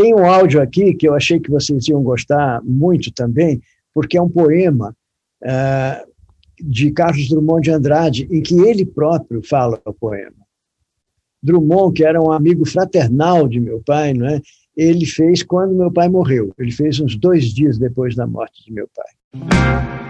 Tem um áudio aqui que eu achei que vocês iam gostar muito também, porque é um poema uh, de Carlos Drummond de Andrade, em que ele próprio fala o poema. Drummond, que era um amigo fraternal de meu pai, não é? ele fez quando meu pai morreu. Ele fez uns dois dias depois da morte de meu pai.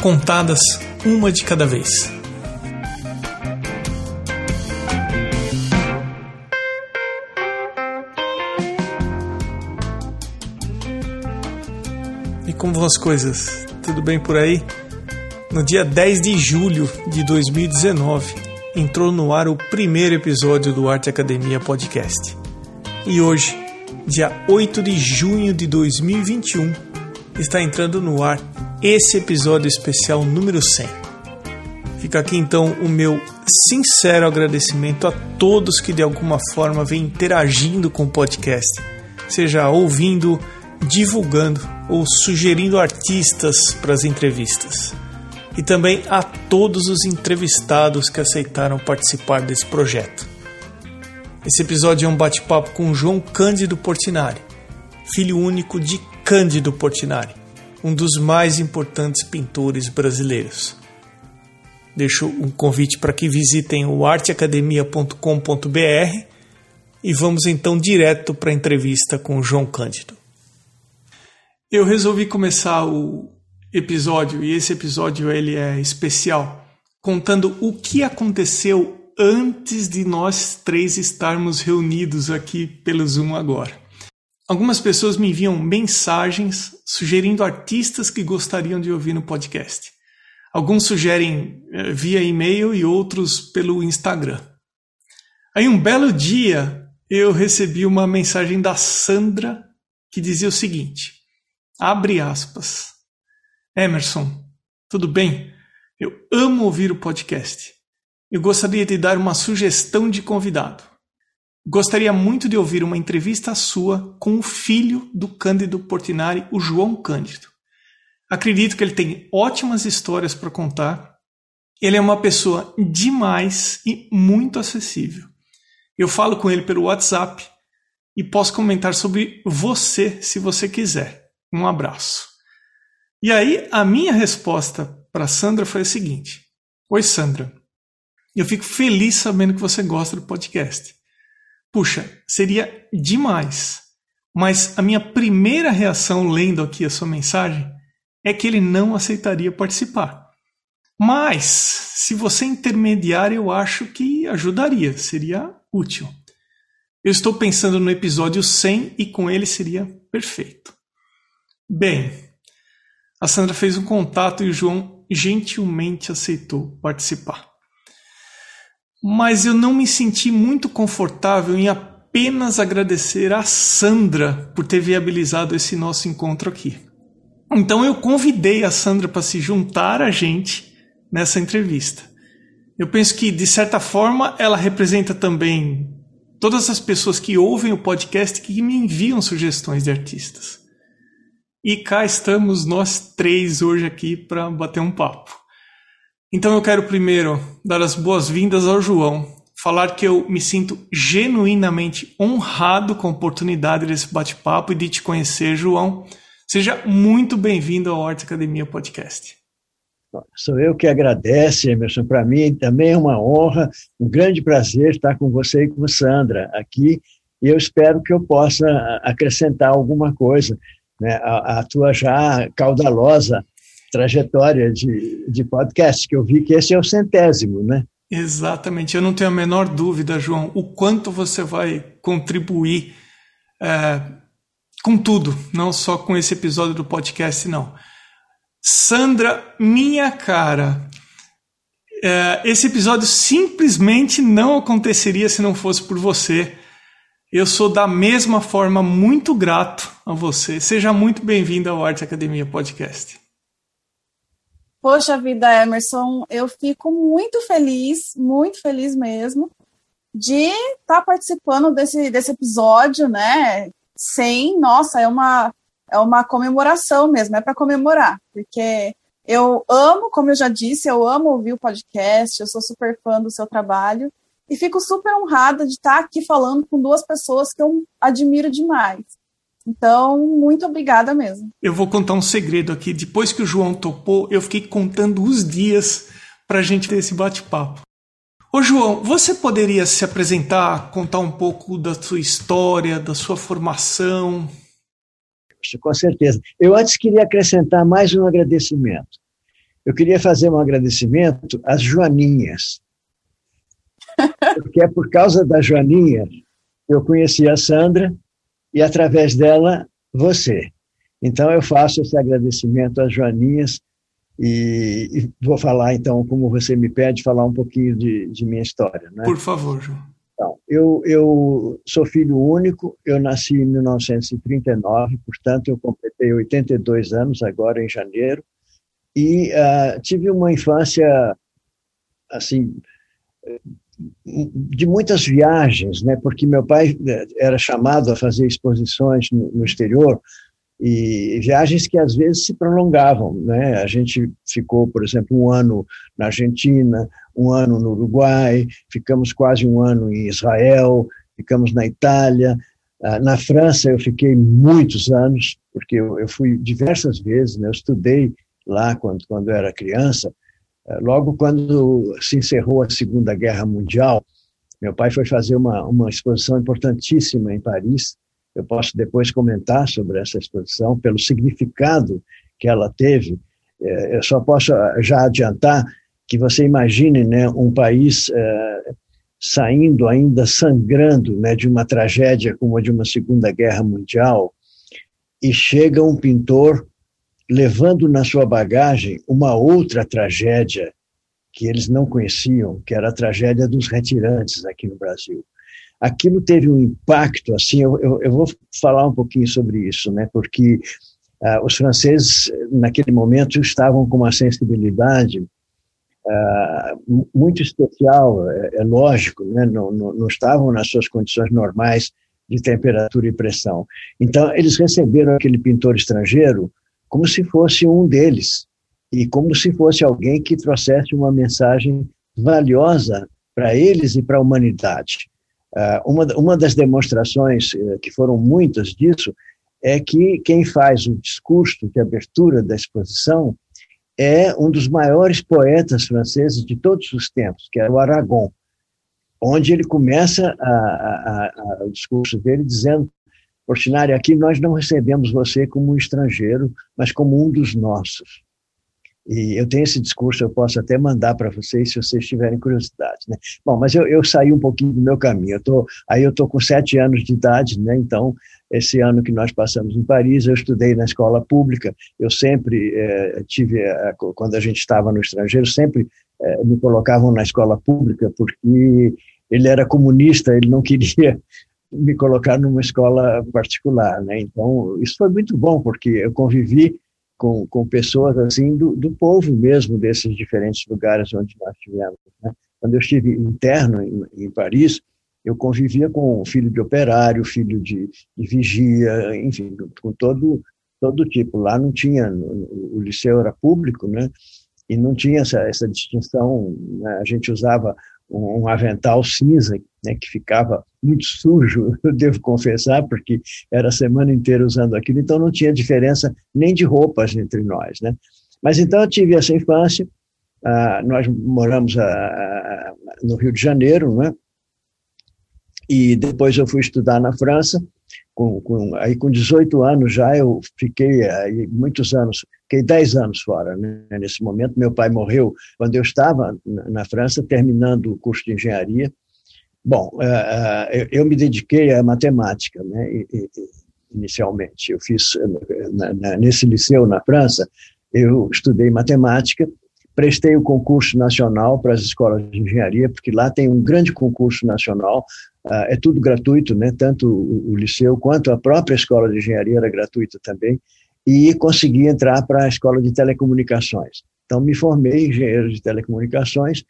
contadas uma de cada vez. E como vão as coisas? Tudo bem por aí? No dia 10 de julho de 2019, entrou no ar o primeiro episódio do Arte Academia Podcast. E hoje, dia 8 de junho de 2021, está entrando no ar esse episódio especial número 100. Fica aqui então o meu sincero agradecimento a todos que de alguma forma vêm interagindo com o podcast, seja ouvindo, divulgando ou sugerindo artistas para as entrevistas. E também a todos os entrevistados que aceitaram participar desse projeto. Esse episódio é um bate-papo com João Cândido Portinari, filho único de Cândido Portinari um dos mais importantes pintores brasileiros. Deixo um convite para que visitem o arteacademia.com.br e vamos então direto para a entrevista com o João Cândido. Eu resolvi começar o episódio e esse episódio ele é especial, contando o que aconteceu antes de nós três estarmos reunidos aqui pelo Zoom agora. Algumas pessoas me enviam mensagens sugerindo artistas que gostariam de ouvir no podcast. Alguns sugerem eh, via e-mail e outros pelo Instagram. Aí um belo dia eu recebi uma mensagem da Sandra que dizia o seguinte: abre aspas. Emerson, tudo bem? Eu amo ouvir o podcast. Eu gostaria de dar uma sugestão de convidado. Gostaria muito de ouvir uma entrevista sua com o filho do Cândido Portinari, o João Cândido. Acredito que ele tem ótimas histórias para contar. Ele é uma pessoa demais e muito acessível. Eu falo com ele pelo WhatsApp e posso comentar sobre você se você quiser. Um abraço. E aí, a minha resposta para Sandra foi a seguinte: Oi, Sandra. Eu fico feliz sabendo que você gosta do podcast. Puxa, seria demais. Mas a minha primeira reação lendo aqui a sua mensagem é que ele não aceitaria participar. Mas, se você intermediar, eu acho que ajudaria, seria útil. Eu estou pensando no episódio 100 e com ele seria perfeito. Bem, a Sandra fez um contato e o João gentilmente aceitou participar mas eu não me senti muito confortável em apenas agradecer a Sandra por ter viabilizado esse nosso encontro aqui. Então eu convidei a Sandra para se juntar a gente nessa entrevista. Eu penso que, de certa forma, ela representa também todas as pessoas que ouvem o podcast que me enviam sugestões de artistas. E cá estamos nós três hoje aqui para bater um papo. Então eu quero primeiro dar as boas-vindas ao João, falar que eu me sinto genuinamente honrado com a oportunidade desse bate-papo e de te conhecer, João. Seja muito bem-vindo ao Arte Academia Podcast. Sou eu que agradeço, Emerson. Para mim também é uma honra, um grande prazer estar com você e com Sandra aqui. E eu espero que eu possa acrescentar alguma coisa né, à tua já caudalosa trajetória de, de podcast, que eu vi que esse é o centésimo, né? Exatamente, eu não tenho a menor dúvida, João, o quanto você vai contribuir é, com tudo, não só com esse episódio do podcast, não. Sandra, minha cara, é, esse episódio simplesmente não aconteceria se não fosse por você. Eu sou da mesma forma muito grato a você. Seja muito bem-vindo ao Arte Academia Podcast. Poxa vida, Emerson, eu fico muito feliz, muito feliz mesmo, de estar tá participando desse, desse episódio, né? Sem, nossa, é uma, é uma comemoração mesmo, é para comemorar, porque eu amo, como eu já disse, eu amo ouvir o podcast, eu sou super fã do seu trabalho e fico super honrada de estar aqui falando com duas pessoas que eu admiro demais. Então, muito obrigada mesmo. Eu vou contar um segredo aqui. Depois que o João topou, eu fiquei contando os dias para a gente ter esse bate-papo. Ô João, você poderia se apresentar, contar um pouco da sua história, da sua formação? Com certeza. Eu antes queria acrescentar mais um agradecimento. Eu queria fazer um agradecimento às Joaninhas. Porque é por causa da Joaninha eu conheci a Sandra e, através dela, você. Então, eu faço esse agradecimento às Joaninhas e, e, vou falar, então, como você me pede, falar um pouquinho de, de minha história. Né? Por favor, João. Então, eu, eu sou filho único, eu nasci em 1939, portanto, eu completei 82 anos agora em janeiro, e uh, tive uma infância, assim, de muitas viagens, né? Porque meu pai eh, era chamado a fazer exposições no, exterior, e viagens que às vezes se prolongavam, né? A gente ficou, por exemplo, um ano na Argentina, um ano no Uruguai, ficamos quase um ano em Israel, ficamos na Itália, ah, na França eu fiquei muitos anos, porque eu, fui diversas vezes, né? eu estudei lá quando, quando era criança, logo quando se encerrou a Segunda Guerra Mundial, meu pai foi fazer uma, uma exposição importantíssima em Paris, eu posso depois comentar sobre essa exposição, pelo significado que ela teve. É, eu só posso já adiantar que você imagine né, um país é, saindo ainda sangrando né, de uma tragédia como a de uma Segunda Guerra Mundial, e chega um pintor levando na sua bagagem uma outra tragédia que eles não conheciam, que era a tragédia dos retirantes aqui no Brasil aquilo teve um impacto, assim, eu, eu, eu vou falar um pouquinho sobre isso, né, porque uh, os franceses, naquele momento, estavam com uma sensibilidade uh, muito especial, é, é lógico, né, não, não, não estavam nas suas condições normais de temperatura e pressão. Então, eles receberam aquele pintor estrangeiro como se fosse um deles, e como se fosse alguém que trouxesse uma mensagem valiosa para eles e para a humanidade. Ah, uma, uma das demonstrações, eh, que foram muitas disso, é que quem faz o discurso de abertura da exposição é um dos maiores poetas franceses de todos os tempos, que é o Aragon, onde ele começa a, a, a, o discurso dele dizendo Portinari, aqui nós não recebemos você como um estrangeiro, mas como um dos nossos. E eu tenho esse discurso, eu posso até mandar para vocês se vocês tiverem curiosidade. Né? Bom, mas eu, eu saí um pouquinho do meu caminho. Eu tô, aí eu estou com sete anos de idade, né? então esse ano que nós passamos em Paris, eu estudei na escola pública. Eu sempre é, tive, é, quando a gente estava no estrangeiro, sempre é, me colocavam na escola pública porque ele era comunista, ele não queria me colocar numa escola particular, né? Então isso foi muito bom porque eu convivi com, com pessoas assim do, do povo mesmo desses diferentes lugares onde nós tivemos. Né? Quando eu estive interno em, em Paris, eu convivia com filho de operário, filho de, de vigia, enfim, com todo todo tipo. Lá não tinha, o liceu era público, né? E não tinha essa, essa distinção. Né? A gente usava um, avental cinza, né, que ficava muito sujo, eu devo confessar, porque era a semana inteira usando aquilo, então não tinha diferença nem de roupas entre nós. Né? Mas então eu tive essa infância, ah, nós moramos ah, ah, no Rio de Janeiro, né? e depois eu fui estudar na França, com, com, aí com 18 anos já eu fiquei aí muitos anos, fiquei 10 anos fora, né? nesse momento meu pai morreu quando eu estava na, França terminando o curso de engenharia, Bom, uh, eu me dediquei à matemática, né? Inicialmente. Eu fiz na, nesse liceu na França, eu estudei matemática, prestei o concurso nacional para as escolas de engenharia, porque lá tem um grande concurso nacional, é tudo gratuito, né? Tanto o, liceu quanto a própria escola de engenharia era gratuita também, e consegui entrar para a escola de telecomunicações. Então me formei engenheiro de telecomunicações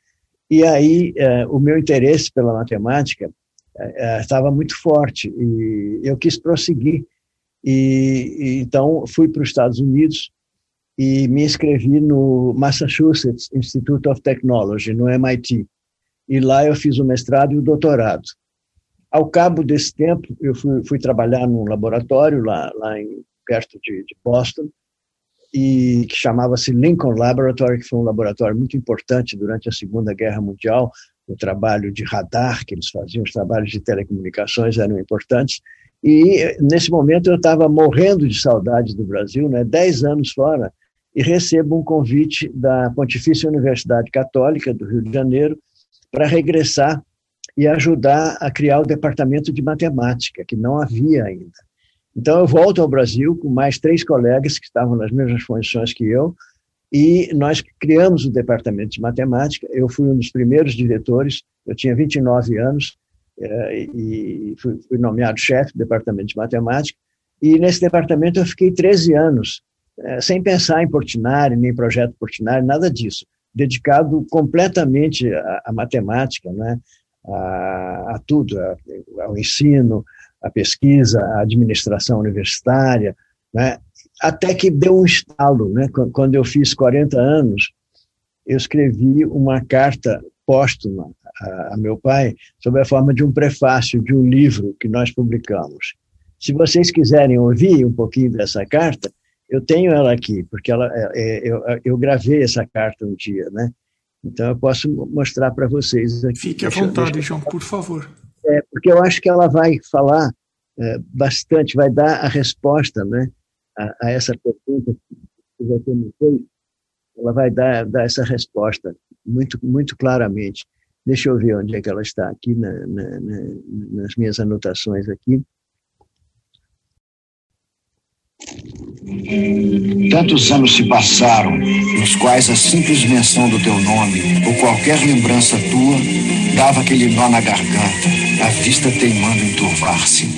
e aí uh, o meu interesse pela matemática uh, estava muito forte e eu quis prosseguir e, e então fui para os Estados Unidos e me inscrevi no Massachusetts Institute of Technology, no MIT. E lá eu fiz o mestrado e o doutorado. Ao cabo desse tempo, eu fui, fui trabalhar num laboratório lá, lá em, perto de, de Boston, e que chamava-se Lincoln Laboratory, que foi um laboratório muito importante durante a Segunda Guerra Mundial. O trabalho de radar que eles faziam, os trabalhos de telecomunicações eram importantes. E nesse momento eu estava morrendo de saudade do Brasil, né? Dez anos fora, e recebo um convite da Pontifícia Universidade Católica do Rio de Janeiro para regressar e ajudar a criar o departamento de matemática, que não havia ainda. Então, eu volto ao Brasil com mais três colegas que estavam nas mesmas funções que eu, e nós criamos o departamento de matemática. Eu fui um dos primeiros diretores, eu tinha 29 anos, eh, e fui nomeado chefe do departamento de matemática. E nesse departamento eu fiquei 13 anos, é, sem pensar em Portinari, nem projeto Portinari, nada disso. Dedicado completamente à, matemática, né? a, a tudo, ao ensino, à pesquisa, à administração universitária, né? até que deu um estalo. Né? Quando eu fiz 40 anos, eu escrevi uma carta póstuma a, a meu pai, sob a forma de um prefácio de um livro que nós publicamos. Se vocês quiserem ouvir um pouquinho dessa carta, eu tenho ela aqui, porque ela, é, é, eu, eu gravei essa carta um dia, né? Então eu posso mostrar para vocês aqui. Fique à vontade, deixa, João, por favor. É, porque eu acho que ela vai falar é, bastante, vai dar a resposta, né, a, a essa pergunta que você me fez. Ela vai dar, dar essa resposta muito, muito claramente. Deixa eu ver onde é que ela está aqui na, na, na, nas minhas anotações aqui. Tantos anos se passaram, nos quais a simples menção do teu nome ou qualquer lembrança tua dava aquele nó na garganta, a vista teimando em turvar-se.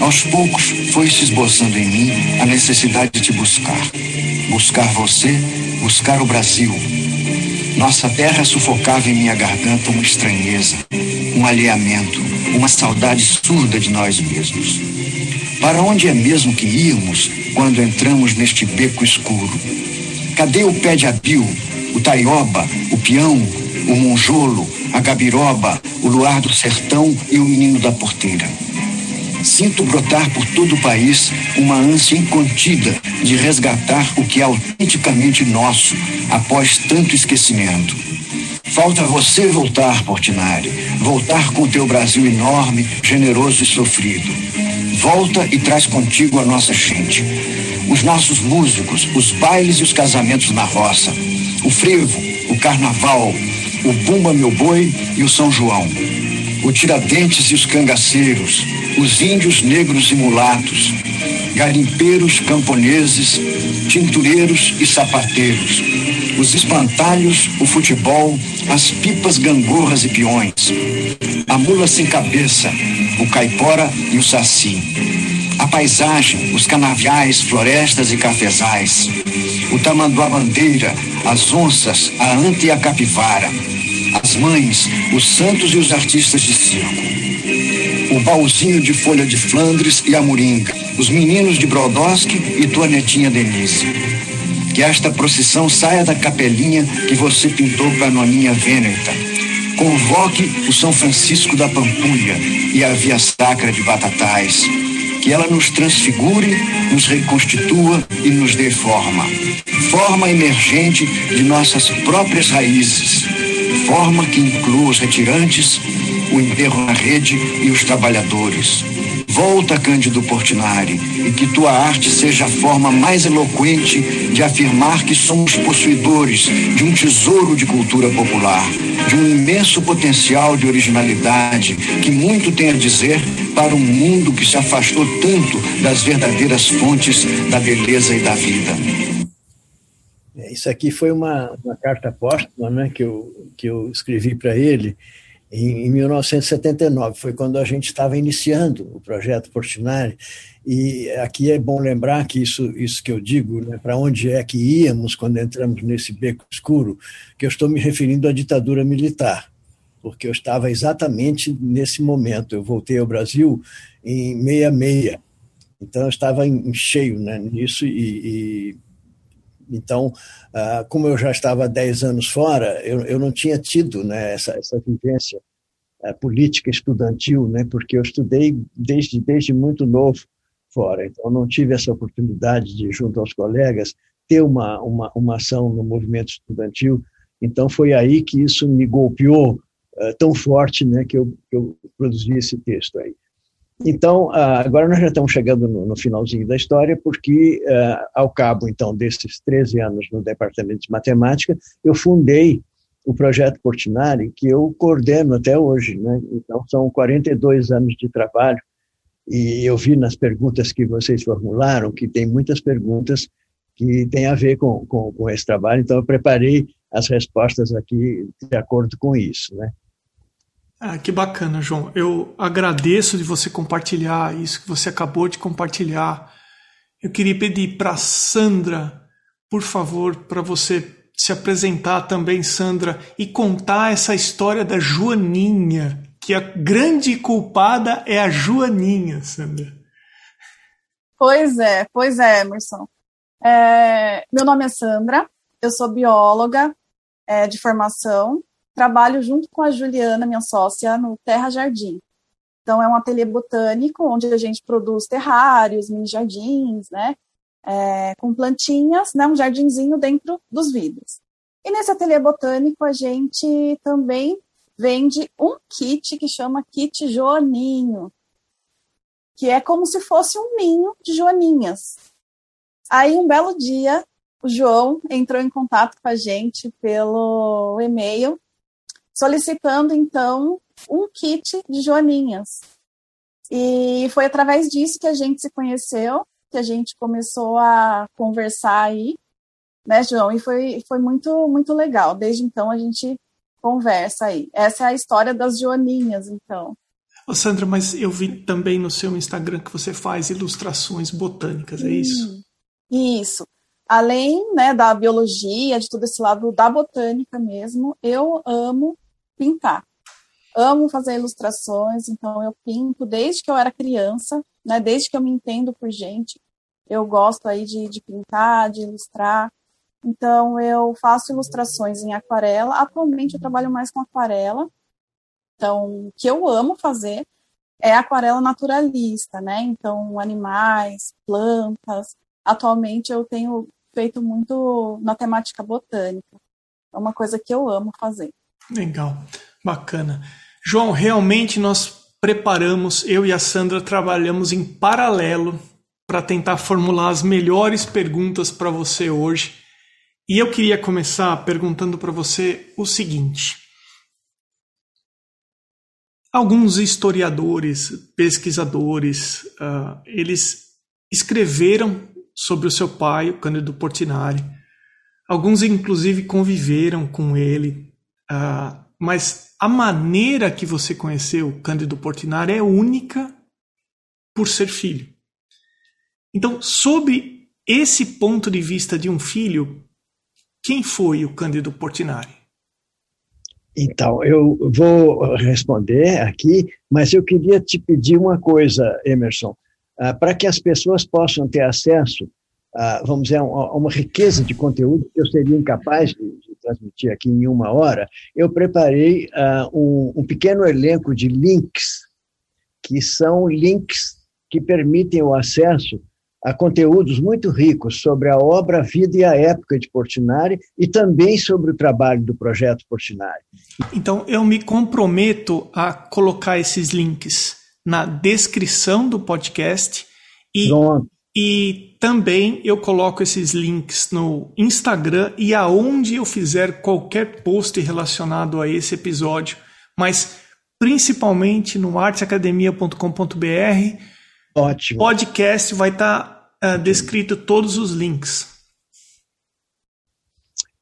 Aos poucos foi se esboçando em mim a necessidade de te buscar. Buscar você, buscar o Brasil. Nossa terra sufocava em minha garganta uma estranheza, um alheamento, uma saudade surda de nós mesmos. Para onde é mesmo que íamos quando entramos neste beco escuro? Cadê o pé de abil, o taioba, o peão, o monjolo, a gabiroba, o luar do sertão e o menino da porteira? Sinto brotar por todo o país uma ânsia incontida de resgatar o que é autenticamente nosso após tanto esquecimento. Falta você voltar, Portinari, voltar com teu Brasil enorme, generoso e sofrido. Volta e traz contigo a nossa gente. Os nossos músicos, os bailes e os casamentos na roça. O frevo, o carnaval, o Bumba Meu Boi e o São João. O Tiradentes e os cangaceiros, os índios negros e mulatos, garimpeiros, camponeses, tintureiros e sapateiros, os espantalhos, o futebol, as pipas, gangorras e peões, a mula sem cabeça, o caipora e o saci, a paisagem, os canaviais, florestas e cafezais, o tamanduá bandeira, as onças, a anta e a capivara, as mães, os santos e os artistas de circo. O baúzinho de folha de Flandres e a moringa, os meninos de Brodowski e tua netinha Denise. Que esta procissão saia da capelinha que você pintou para a noninha Vêneta. Convoque o São Francisco da Pampulha e a Via Sacra de Batatais. Que ela nos transfigure, nos reconstitua e nos dê forma. Forma emergente de nossas próprias raízes. Forma que inclua os retirantes, o enterro na rede e os trabalhadores Volta, Cândido Portinari, e que tua arte seja a forma mais eloquente de afirmar que somos possuidores de um tesouro de cultura popular, de um imenso potencial de originalidade que muito tem a dizer para um mundo que se afastou tanto das verdadeiras fontes da beleza e da vida. É, isso aqui foi uma, uma carta póstuma né, que, eu, que eu escrevi para ele em, em 1979. Foi quando a gente estava iniciando o projeto Portinari. E aqui é bom lembrar que isso, isso que eu digo, né, para onde é que íamos quando entramos nesse beco escuro, que eu estou me referindo à ditadura militar, porque eu estava exatamente nesse momento. Eu voltei ao Brasil em 66, então eu estava em, cheio né, nisso e, e então, ah, como eu já estava há 10 anos fora, eu, eu não tinha tido né, essa, essa vivência eh, política estudantil, né, porque eu estudei desde, desde muito novo fora, então não tive essa oportunidade de, junto aos colegas, ter uma, uma, uma ação no movimento estudantil. Então foi aí que isso me golpeou uh, tão forte né, que eu, que eu produzi esse texto aí. Então, ah, agora nós já estamos chegando no, finalzinho da história, porque ah, ao cabo, então, desses 13 anos no Departamento de Matemática, eu fundei o projeto Portinari, que eu coordeno até hoje. Né? Então, são 42 anos de trabalho, e eu vi nas perguntas que vocês formularam que tem muitas perguntas que têm a ver com, com, com esse trabalho, então eu preparei as respostas aqui de acordo com isso. Né? Ah, que bacana, João. Eu agradeço de você compartilhar isso que você acabou de compartilhar. Eu queria pedir para Sandra, por favor, para você se apresentar também, Sandra, e contar essa história da Joaninha, que a grande culpada é a Joaninha, Sandra. Pois é, pois é, Emerson. É, meu nome é Sandra, eu sou bióloga é, de formação trabalho junto com a Juliana, minha sócia, no Terra Jardim. Então, é um ateliê botânico onde a gente produz terrários, mini jardins, né? É, com plantinhas, né? Um jardinzinho dentro dos vidros. E nesse ateliê botânico, a gente também vende um kit que chama kit Joaninho, que é como se fosse um ninho de joaninhas. Aí, um belo dia, o João entrou em contato com a gente pelo e-mail solicitando então um kit de joaninhas. E foi através disso que a gente se conheceu, que a gente começou a conversar aí, né, João? E foi, foi muito, muito legal. Desde então a gente conversa aí. Essa é a história das joaninhas, então. Ô Sandra, mas eu vi também no seu Instagram que você faz ilustrações botânicas, é isso? Isso. Além né, da biologia, de todo esse lado da botânica mesmo, eu amo pintar. Amo fazer ilustrações, então eu pinto desde que eu era criança, né? Desde que eu me entendo por gente, eu gosto aí de, de pintar, de ilustrar. Então eu faço ilustrações em aquarela. Atualmente eu trabalho mais com aquarela. Então, o que eu amo fazer é aquarela naturalista, né? Então, animais, plantas. Atualmente eu tenho feito muito na temática botânica. É uma coisa que eu amo fazer. Legal, bacana. João, realmente nós preparamos, eu e a Sandra trabalhamos em paralelo para tentar formular as melhores perguntas para você hoje. E eu queria começar perguntando para você o seguinte: alguns historiadores, pesquisadores, uh, eles escreveram sobre o seu pai, o Cândido Portinari. Alguns, inclusive, conviveram com ele, Uh, mas a maneira que você conheceu Cândido Portinari é única por ser filho. Então, sob esse ponto de vista de um filho, quem foi o Cândido Portinari? Então, eu vou responder aqui, mas eu queria te pedir uma coisa, Emerson, uh, para que as pessoas possam ter acesso uh, vamos dizer, uma, uma, riqueza de conteúdo que eu seria incapaz de, transmitir aqui em uma hora, eu preparei uh, um, um pequeno elenco de links, que são links que permitem o acesso a conteúdos muito ricos sobre a obra, a vida e a época de Portinari e também sobre o trabalho do projeto Portinari. Então, eu me comprometo a colocar esses links na descrição do podcast e, e também eu coloco esses links no Instagram e aonde eu fizer qualquer post relacionado a esse episódio, mas principalmente no arteacademia.com.br. Ótimo. Podcast vai estar tá, uh, descrito todos os links.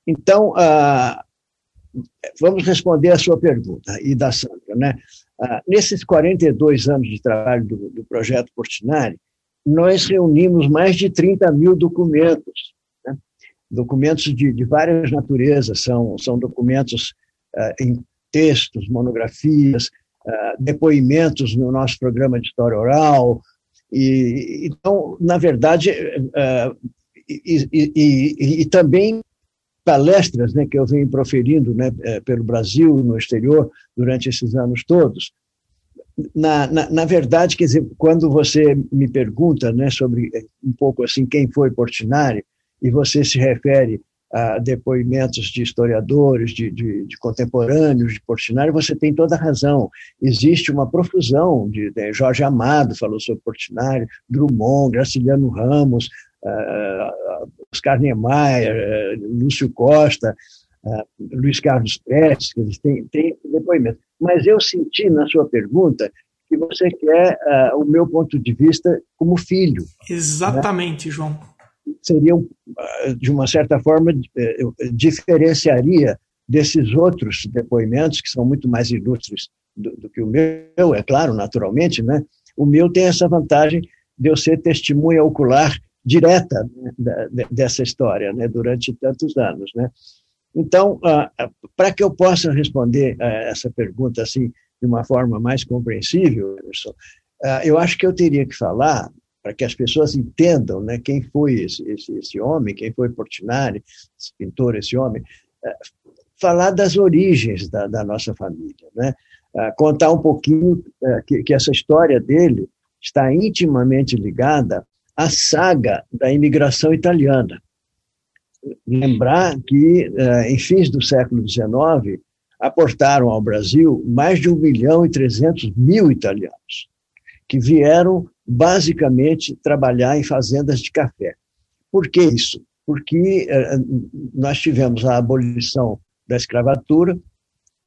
Então, uh, vamos responder a sua pergunta e da Sandra. Né? Uh, nesses 42 anos de trabalho do, do projeto Portinari, nós reunimos mais de 30 mil documentos, né? documentos de, de, várias naturezas, são, são documentos uh, em textos, monografias, uh, depoimentos no nosso programa de história oral. E, então, na verdade, uh, e, e, e, também palestras né, que eu venho proferindo né, eh, pelo Brasil, no exterior, durante esses anos todos. Na, na, na, verdade, quer dizer, quando você me pergunta né, sobre um pouco assim quem foi Portinari, e você se refere a depoimentos de historiadores, de, de, de, contemporâneos de Portinari, você tem toda a razão. Existe uma profusão de, de Jorge Amado falou sobre Portinari, Drummond, Graciliano Ramos, uh, Oscar Niemeyer, uh, Lúcio Costa, uh, Luiz Carlos Prestes, eles têm depoimentos. Mas eu senti na sua pergunta que você quer o meu ponto de vista como filho. Exatamente, né? João seriam, ah, de uma certa forma, eh, diferenciaria desses outros depoimentos, que são muito mais ilustres do, do, que o meu, é claro, naturalmente, né? O meu tem essa vantagem de eu ser testemunha ocular direta né, dessa história, né? Durante tantos anos, né? Então, ah, para que eu possa responder essa pergunta assim de uma forma mais compreensível, ah, eu acho que eu teria que falar para que as pessoas entendam né, quem foi esse, esse, esse homem, quem foi Portinari, esse pintor, esse homem, falar das origens da, da nossa família, né? Contar um pouquinho que, que essa história dele está intimamente ligada à saga da imigração italiana. Lembrar que, em fins do século XIX, aportaram ao Brasil mais de 1 milhão e 300 mil italianos, que vieram basicamente trabalhar em fazendas de café. Por que isso? Porque eh, nós tivemos a abolição da escravatura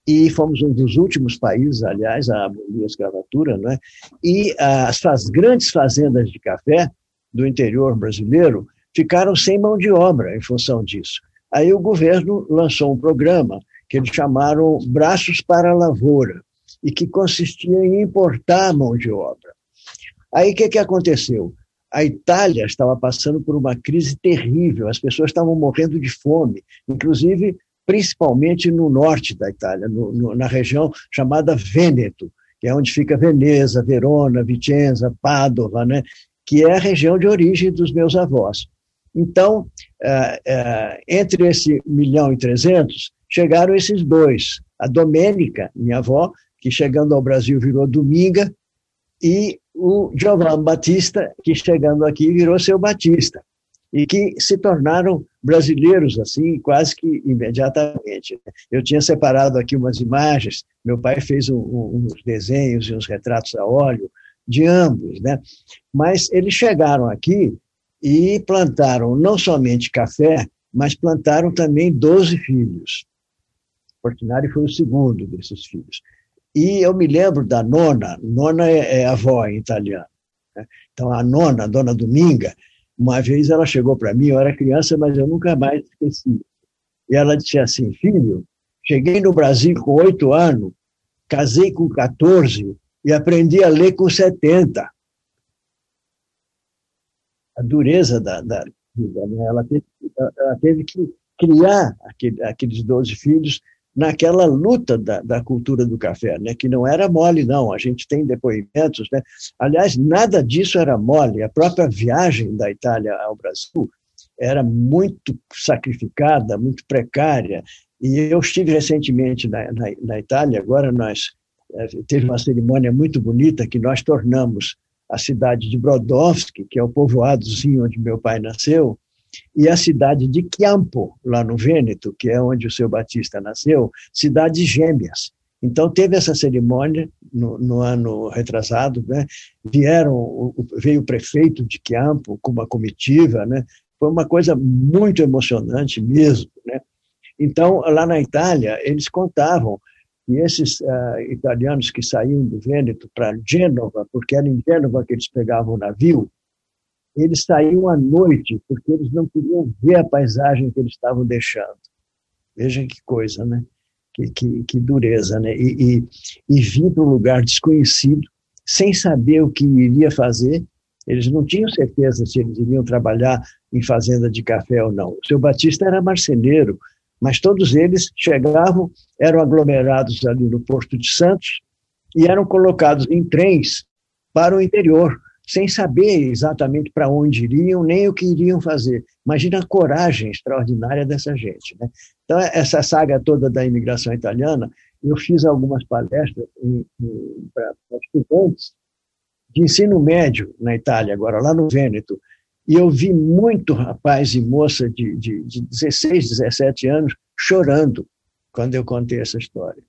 e fomos um dos últimos países, aliás, a abolir a escravatura, né? e as, as grandes fazendas de café do interior brasileiro ficaram sem mão de obra em função disso. Aí o governo lançou um programa que eles chamaram Braços para a Lavoura, e que consistia em importar mão de obra. Aí o que, que aconteceu? A Itália estava passando por uma crise terrível, as pessoas estavam morrendo de fome, inclusive principalmente no norte da Itália, no, no, na região chamada Vêneto, que é onde fica Veneza, Verona, Vicenza, Padova, né? que é a região de origem dos meus avós. Então, é, é, entre esse milhão e trezentos, chegaram esses dois. A Domênica, minha avó, que chegando ao Brasil virou Dominga, e o Giovanni Batista, que chegando aqui virou seu Batista, e que se tornaram brasileiros assim quase que imediatamente. Né? Eu tinha separado aqui umas imagens, meu pai fez um, um, uns desenhos e uns retratos a óleo de ambos, né? Mas eles chegaram aqui e plantaram não somente café, mas plantaram também 12 filhos. Portinari foi o segundo desses filhos. E eu me lembro da nona, nona é, é avó em italiano. Né? Então, a nona, a dona Dominga, uma vez ela chegou para mim, eu era criança, mas eu nunca mais esqueci. E ela disse assim: Filho, cheguei no Brasil com oito anos, casei com 14 e aprendi a ler com 70. A dureza da, da vida, né? ela, teve, ela teve que criar aquele, aqueles 12 filhos naquela luta da, da, cultura do café, né, que não era mole, não. A gente tem depoimentos. Né? Aliás, nada disso era mole. A própria viagem da Itália ao Brasil era muito sacrificada, muito precária. E eu estive recentemente na, na, na Itália, agora nós eh, teve uma cerimônia muito bonita que nós tornamos a cidade de Brodowski, que é o povoadozinho onde meu pai nasceu, e a cidade de Chiampo, lá no Vêneto, que é onde o seu Batista nasceu, cidades gêmeas. Então, teve essa cerimônia no, no ano retrasado, né? Vieram, veio o prefeito de Chiampo com uma comitiva, né? Foi uma coisa muito emocionante mesmo, né? Então, lá na Itália, eles contavam que esses uh, italianos que saíam do Vêneto para Gênova, porque era em Gênova que eles pegavam o navio, eles saíam à noite, porque eles não queriam ver a paisagem que eles estavam deixando. Vejam que coisa, né? Que, que, que dureza, né? E, e, e vir para um lugar desconhecido, sem saber o que iria fazer, eles não tinham certeza se eles iriam trabalhar em fazenda de café ou não. O seu Batista era marceneiro, mas todos eles chegavam, eram aglomerados ali no Porto de Santos e eram colocados em trens para o interior, sem saber exatamente para onde iriam, nem o que iriam fazer. Imagina a coragem extraordinária dessa gente. Né? Então, essa saga toda da imigração italiana, eu fiz algumas palestras para estudantes de ensino médio na Itália, agora lá no Vêneto, e eu vi muito rapaz e moça de, de, de 16, 17 anos chorando quando eu contei essa história.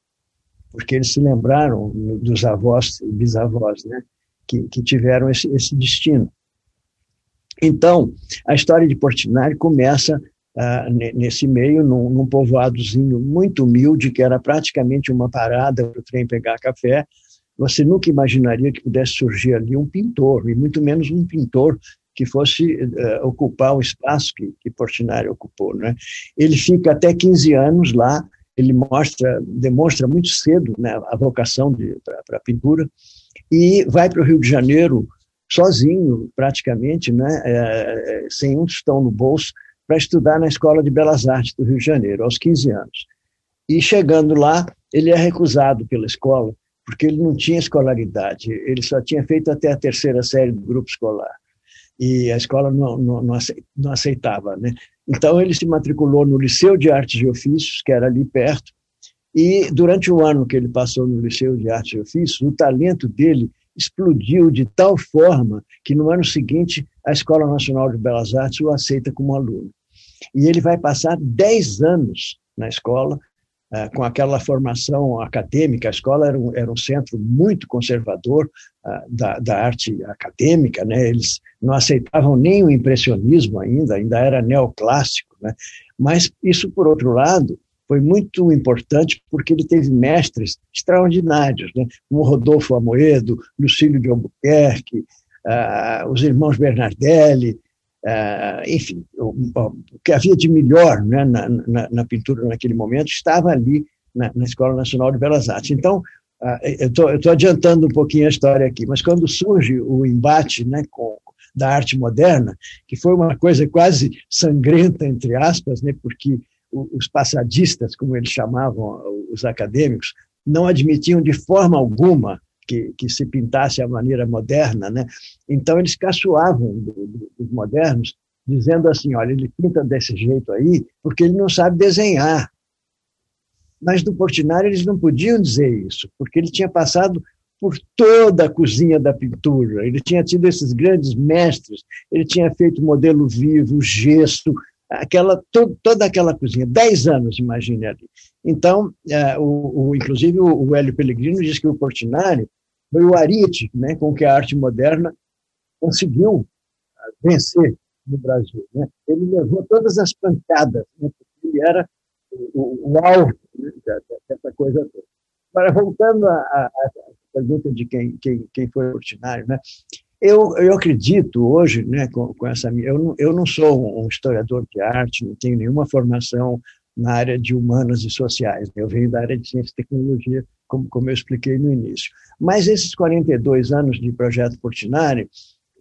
Porque eles se lembraram dos avós e bisavós, né? Que, que tiveram esse, esse destino. Então, a história de Portinari começa ah, nesse meio, num, num povoadozinho muito humilde, que era praticamente uma parada para o trem pegar café. Você nunca imaginaria que pudesse surgir ali um pintor, e muito menos um pintor que fosse uh, ocupar o espaço que, que Portinari ocupou. Né? Ele fica até 15 anos lá, ele mostra, demonstra muito cedo né, a vocação para a pintura, e vai para o Rio de Janeiro sozinho, praticamente, né, é, sem um tostão no bolso, para estudar na Escola de Belas Artes do Rio de Janeiro, aos 15 anos. E chegando lá, ele é recusado pela escola, porque ele não tinha escolaridade, ele só tinha feito até a terceira série do grupo escolar e a escola não, não, não aceitava. Né? Então, ele se matriculou no Liceu de Artes e Ofícios, que era ali perto, e durante o ano que ele passou no Liceu de Artes e Ofícios, o talento dele explodiu de tal forma que no ano seguinte a Escola Nacional de Belas Artes o aceita como aluno. E ele vai passar 10 anos na escola, com aquela formação acadêmica. A escola era um, era um centro muito conservador uh, da, da, arte acadêmica, né? eles não aceitavam nem o impressionismo ainda, ainda era neoclássico. Né? Mas isso, por outro lado, foi muito importante porque ele teve mestres extraordinários, né? como Rodolfo Amoedo, Lucílio de Albuquerque, uh, os irmãos Bernardelli, Uh, enfim, o, o, que havia de melhor né, na, na, na, pintura naquele momento estava ali na, na, Escola Nacional de Belas Artes. Então, uh, eu estou adiantando um pouquinho a história aqui, mas quando surge o embate né, com, da arte moderna, que foi uma coisa quase sangrenta, entre aspas, né, porque os passadistas, como eles chamavam os acadêmicos, não admitiam de forma alguma que, que se pintasse à maneira moderna, né? Então eles caçoavam dos modernos, dizendo assim, olha, ele pinta desse jeito aí porque ele não sabe desenhar. Mas do Portinari eles não podiam dizer isso, porque ele tinha passado por toda a cozinha da pintura. Ele tinha tido esses grandes mestres, ele tinha feito modelo vivo, gesso, aquela to, toda aquela cozinha. Dez anos, imagine ali. Então, é, o, o, inclusive o, o Hélio Pellegrino diz que o Portinari foi o Arite, né, com que a arte moderna conseguiu ah, vencer no Brasil. Né? Ele levou todas as pancadas, né, porque ele era o, o alvo né, dessa coisa toda. Agora, voltando à, pergunta de quem, quem, quem foi ordinário, né? Eu, eu acredito hoje, né, com, com essa eu não, eu não sou um historiador de arte, não tenho nenhuma formação na área de humanas e sociais. Né? Eu venho da área de ciência e tecnologia, como, como eu expliquei no início. Mas esses 42 anos de projeto Portinari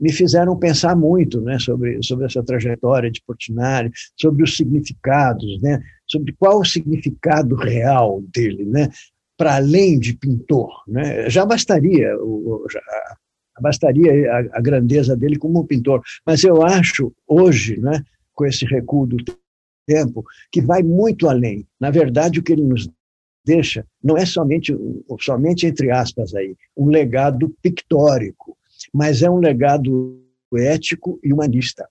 me fizeram pensar muito né, sobre, sobre essa trajetória de Portinari, sobre os significados, né, sobre qual o significado real dele, né, para além de pintor. Né? Já bastaria, o, já, bastaria a, a, grandeza dele como pintor, mas eu acho hoje, né, com esse recuo do tempo, que vai muito além. Na verdade, o que ele nos deixa não é somente, somente entre aspas aí, um legado pictórico, mas é um legado ético e humanista.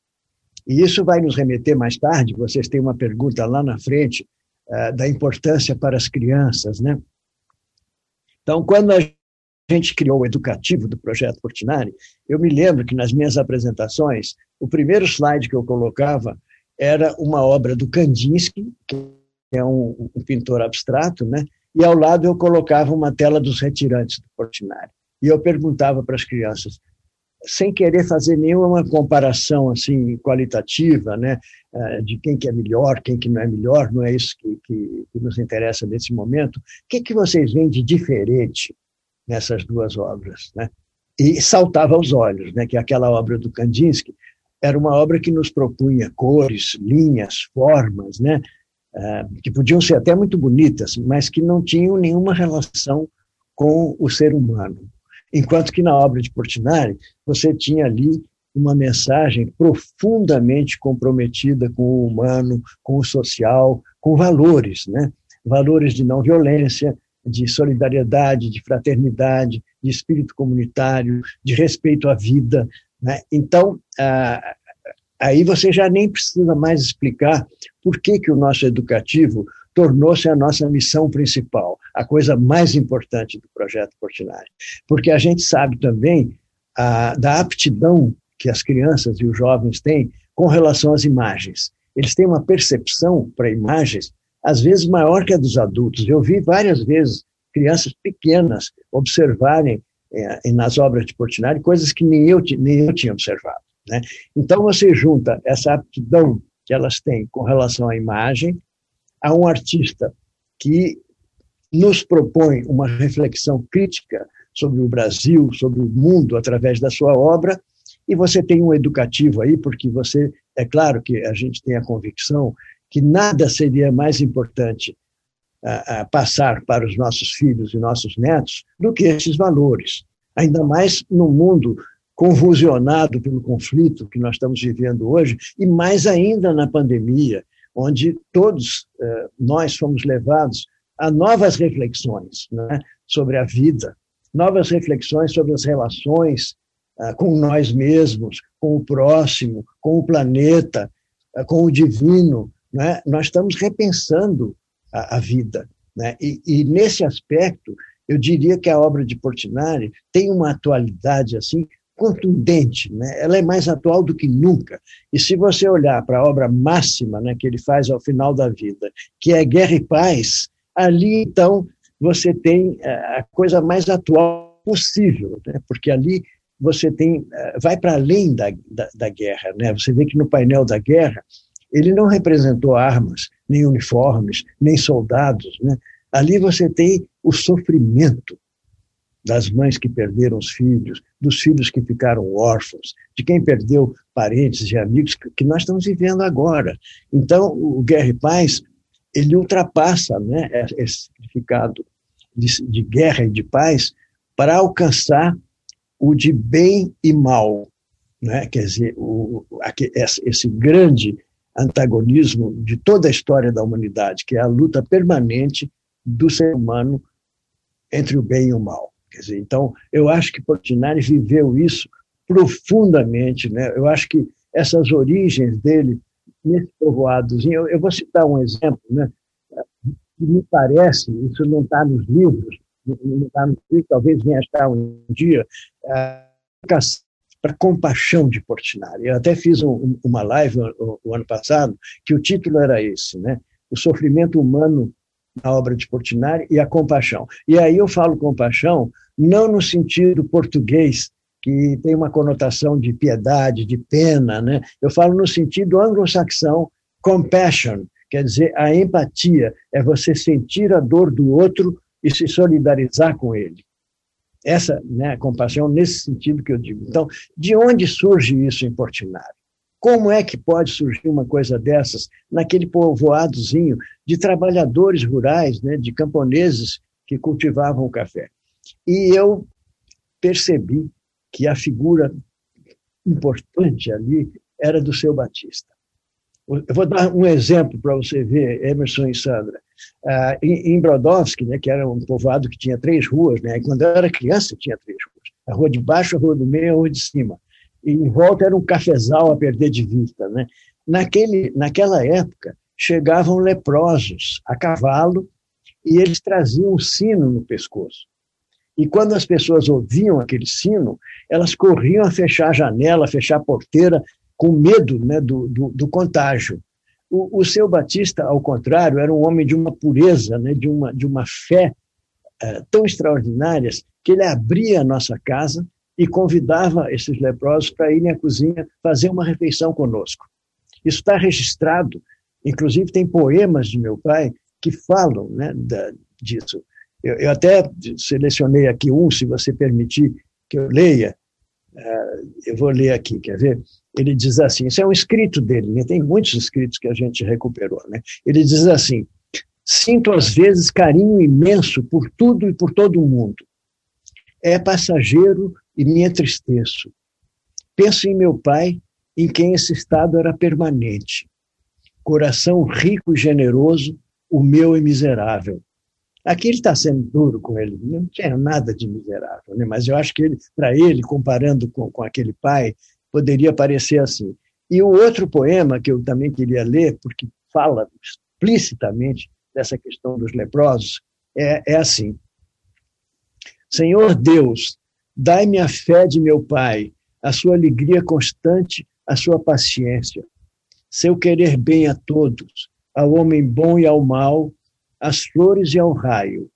E isso vai nos remeter mais tarde, vocês têm uma pergunta lá na frente, uh, da importância para as crianças, né? Então, quando a gente criou o educativo do projeto Portinari, eu me lembro que nas minhas apresentações, o primeiro slide que eu colocava era uma obra do Kandinsky, que é um, um pintor abstrato, né? e ao lado eu colocava uma tela dos retirantes do Portinari. E eu perguntava para as crianças, sem querer fazer nenhuma comparação assim qualitativa, né, eh, de quem que é melhor, quem que não é melhor, não é isso que, que, que nos interessa nesse momento. O que que vocês veem de diferente nessas duas obras, né? E saltava aos olhos, né, que aquela obra do Kandinsky era uma obra que nos propunha cores, linhas, formas, né, eh, que podiam ser até muito bonitas, mas que não tinham nenhuma relação com o ser humano. Enquanto que na obra de Portinari, você tinha ali uma mensagem profundamente comprometida com o humano, com o social, com valores, né? Valores de não violência, de solidariedade, de fraternidade, de espírito comunitário, de respeito à vida. Né? Então, ah, aí você já nem precisa mais explicar por que, que o nosso educativo tornou-se a nossa missão principal, a coisa mais importante do projeto Portinari. Porque a gente sabe também a, da aptidão que as crianças e os jovens têm com relação às imagens. Eles têm uma percepção para imagens, às vezes maior que a dos adultos. Eu vi várias vezes crianças pequenas observarem é, nas obras de Portinari coisas que nem eu, nem eu tinha observado. Né? Então, você junta essa aptidão que elas têm com relação à imagem, a um artista que nos propõe uma reflexão crítica sobre o Brasil, sobre o mundo, através da sua obra, e você tem um educativo aí, porque você, é claro que a gente tem a convicção que nada seria mais importante a, a passar para os nossos filhos e nossos netos do que esses valores, ainda mais no mundo convulsionado pelo conflito que nós estamos vivendo hoje, e mais ainda na pandemia, onde todos eh, nós fomos levados a novas reflexões né, sobre a vida, novas reflexões sobre as relações uh, com nós mesmos, com o próximo, com o planeta, uh, com o divino. Né? Nós estamos repensando a, a vida. Né? E, e, nesse aspecto, eu diria que a obra de Portinari tem uma atualidade assim contundente, né? ela é mais atual do que nunca. E se você olhar para a obra máxima né, que ele faz ao final da vida, que é Guerra e Paz, ali então você tem eh, a coisa mais atual possível, né? porque ali você tem eh, vai para além da, da, da, guerra. Né? Você vê que no painel da guerra ele não representou armas, nem uniformes, nem soldados. Né? Ali você tem o sofrimento das mães que perderam os filhos, dos filhos que ficaram órfãos, de quem perdeu parentes e amigos, que nós estamos vivendo agora. Então, o Guerra e Paz, ele ultrapassa né, esse significado de, de guerra e de paz para alcançar o de bem e mal. Né? Quer dizer, o, esse grande antagonismo de toda a história da humanidade, que é a luta permanente do ser humano entre o bem e o mal. Dizer, então, eu acho que Portinari viveu isso profundamente. Né? Eu acho que essas origens dele, nesse povoadozinho, eu, eu vou citar um exemplo, né? que me parece, isso não está nos livros, não está nos livros, talvez venha estar um dia, para compaixão de Portinari. Eu até fiz um, uma live o, o, ano passado, que o título era esse, né? O sofrimento humano na obra de Portinari e a compaixão. E aí eu falo compaixão não no sentido português, que tem uma conotação de piedade, de pena, né? Eu falo no sentido anglo-saxão, compassion, quer dizer, a empatia é você sentir a dor do outro e se solidarizar com ele. Essa, né, compaixão nesse sentido que eu digo. Então, de onde surge isso em Portinari? Como é que pode surgir uma coisa dessas naquele povoadozinho de trabalhadores rurais, né, de camponeses que cultivavam o café? E eu percebi que a figura importante ali era do seu Batista. Eu vou dar um exemplo para você ver, Emerson e Sandra. Uh, em, Brodowski, né, que era um povoado que tinha três ruas, né, quando eu era criança tinha três ruas: a rua de baixo, a rua do meio e a rua de cima em volta era um cafezal a perder de vista. Né? Naquele, naquela época, chegavam leprosos a cavalo e eles traziam um sino no pescoço. E quando as pessoas ouviam aquele sino, elas corriam a fechar a janela, a fechar a porteira, com medo né, do, do, do contágio. O, o seu Batista, ao contrário, era um homem de uma pureza, né, de, uma, de uma fé uh, tão extraordinárias, que ele abria a nossa casa e convidava esses leprosos para irem à cozinha fazer uma refeição conosco. Isso está registrado, inclusive tem poemas de meu pai que falam né, da, disso. Eu, eu, até selecionei aqui um, se você permitir que eu leia. Uh, eu vou ler aqui, quer ver? Ele diz assim: isso é um escrito dele, né? tem muitos escritos que a gente recuperou. Né? Ele diz assim: sinto às vezes carinho imenso por tudo e por todo mundo. É passageiro e me entristeço. Penso em meu pai, em quem esse estado era permanente. Coração rico e generoso, o meu é miserável. Aqui ele está sendo duro com ele, não tinha nada de miserável, né? mas eu acho que para ele, comparando com, com aquele pai, poderia parecer assim. E o outro poema que eu também queria ler, porque fala explicitamente dessa questão dos leprosos, é, é assim: Senhor Deus, Dai-me a fé de meu Pai, a sua alegria constante, a sua paciência. Seu querer bem a todos, ao homem bom e ao mal, às flores e ao raio,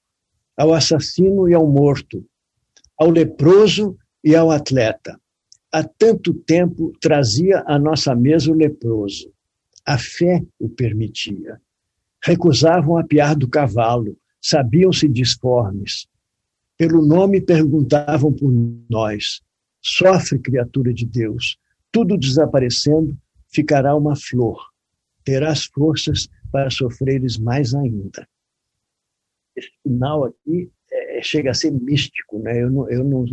ao assassino e ao morto, ao leproso e ao atleta. Há tanto tempo trazia à nossa mesa o leproso. A fé o permitia. Recusavam apiar do cavalo, sabiam-se disformes, pelo nome perguntavam por nós. Sofre, criatura de Deus. Tudo desaparecendo, ficará uma flor. Terás forças para sofreres mais ainda. Esse final aqui é, é, chega a ser místico, né? Eu não, eu não,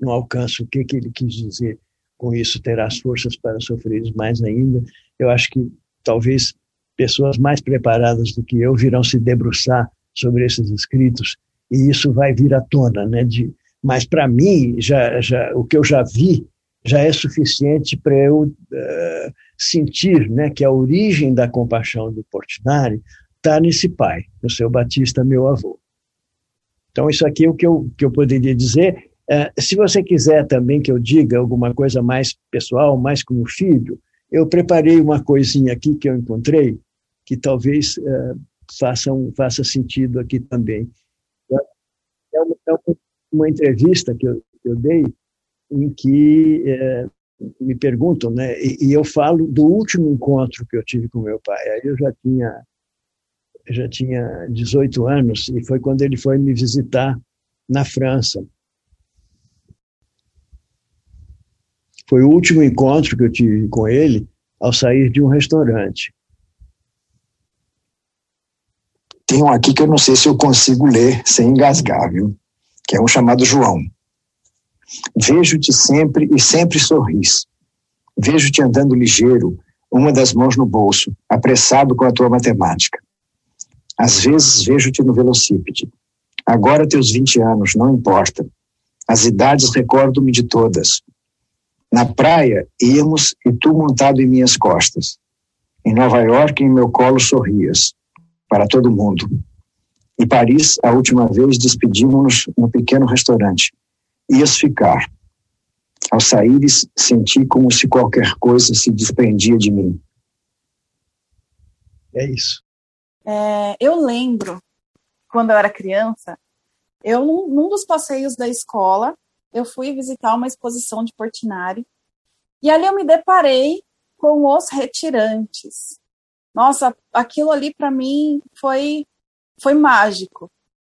não alcanço o que, que ele quis dizer com isso, terás forças para sofreres mais ainda. Eu acho que talvez pessoas mais preparadas do que eu virão se debruçar sobre esses escritos e isso vai vir à tona, né? De, mas para mim, já, já, o que eu já vi já é suficiente para eu uh, sentir né, que a origem da compaixão do Portinari está nesse pai, no seu Batista, meu avô. Então, isso aqui é o que eu, que eu poderia dizer. Uh, se você quiser também que eu diga alguma coisa mais pessoal, mais como filho, eu preparei uma coisinha aqui que eu encontrei, que talvez uh, faça, um, faça sentido aqui também é uma, é uma entrevista que eu, que eu, dei em que é, me perguntam, né? E, e, eu falo do último encontro que eu tive com meu pai. Aí eu já tinha já tinha 18 anos e foi quando ele foi me visitar na França. Foi o último encontro que eu tive com ele ao sair de um restaurante. Tem um aqui que eu não sei se eu consigo ler sem engasgar, viu? Que é um chamado João. Vejo-te sempre e sempre sorris. Vejo-te andando ligeiro, uma das mãos no bolso, apressado com a tua matemática. Às vezes vejo-te no velocípede. Agora teus 20 anos, não importa. As idades recordo-me de todas. Na praia íamos e tu montado em minhas costas. Em Nova York, em meu colo sorrias para todo mundo. Em Paris, a última vez, despedimos-nos no pequeno restaurante. Ias ficar. Ao saíres, senti como se qualquer coisa se desprendia de mim. É isso. É, eu lembro, quando eu era criança, eu, num, num dos passeios da escola, eu fui visitar uma exposição de Portinari, e ali eu me deparei com os retirantes nossa, aquilo ali para mim foi foi mágico,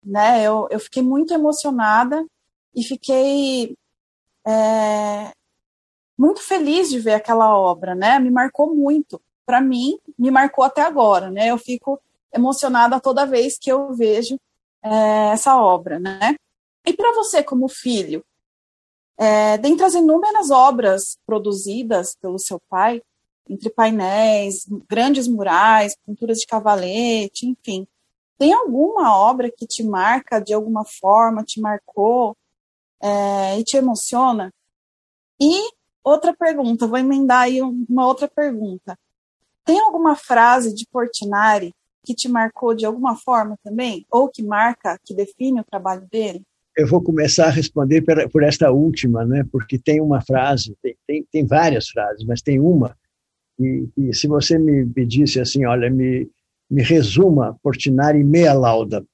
né? Eu, eu fiquei muito emocionada e fiquei é, muito feliz de ver aquela obra, né? Me marcou muito. Para mim, me marcou até agora, né? Eu fico emocionada toda vez que eu vejo é, essa obra, né? E para você, como filho, é, dentre as inúmeras obras produzidas pelo seu pai, entre painéis, grandes murais, pinturas de cavalete, enfim. Tem alguma obra que te marca de alguma forma, te marcou é, e te emociona? E outra pergunta, vou emendar aí uma outra pergunta. Tem alguma frase de Portinari que te marcou de alguma forma também? Ou que marca, que define o trabalho dele? eu vou começar a responder por, esta última, né? porque tem uma frase, tem, tem, tem várias frases, mas tem uma, e, e, se você me pedisse assim, olha, me, me resuma Portinari meia lauda,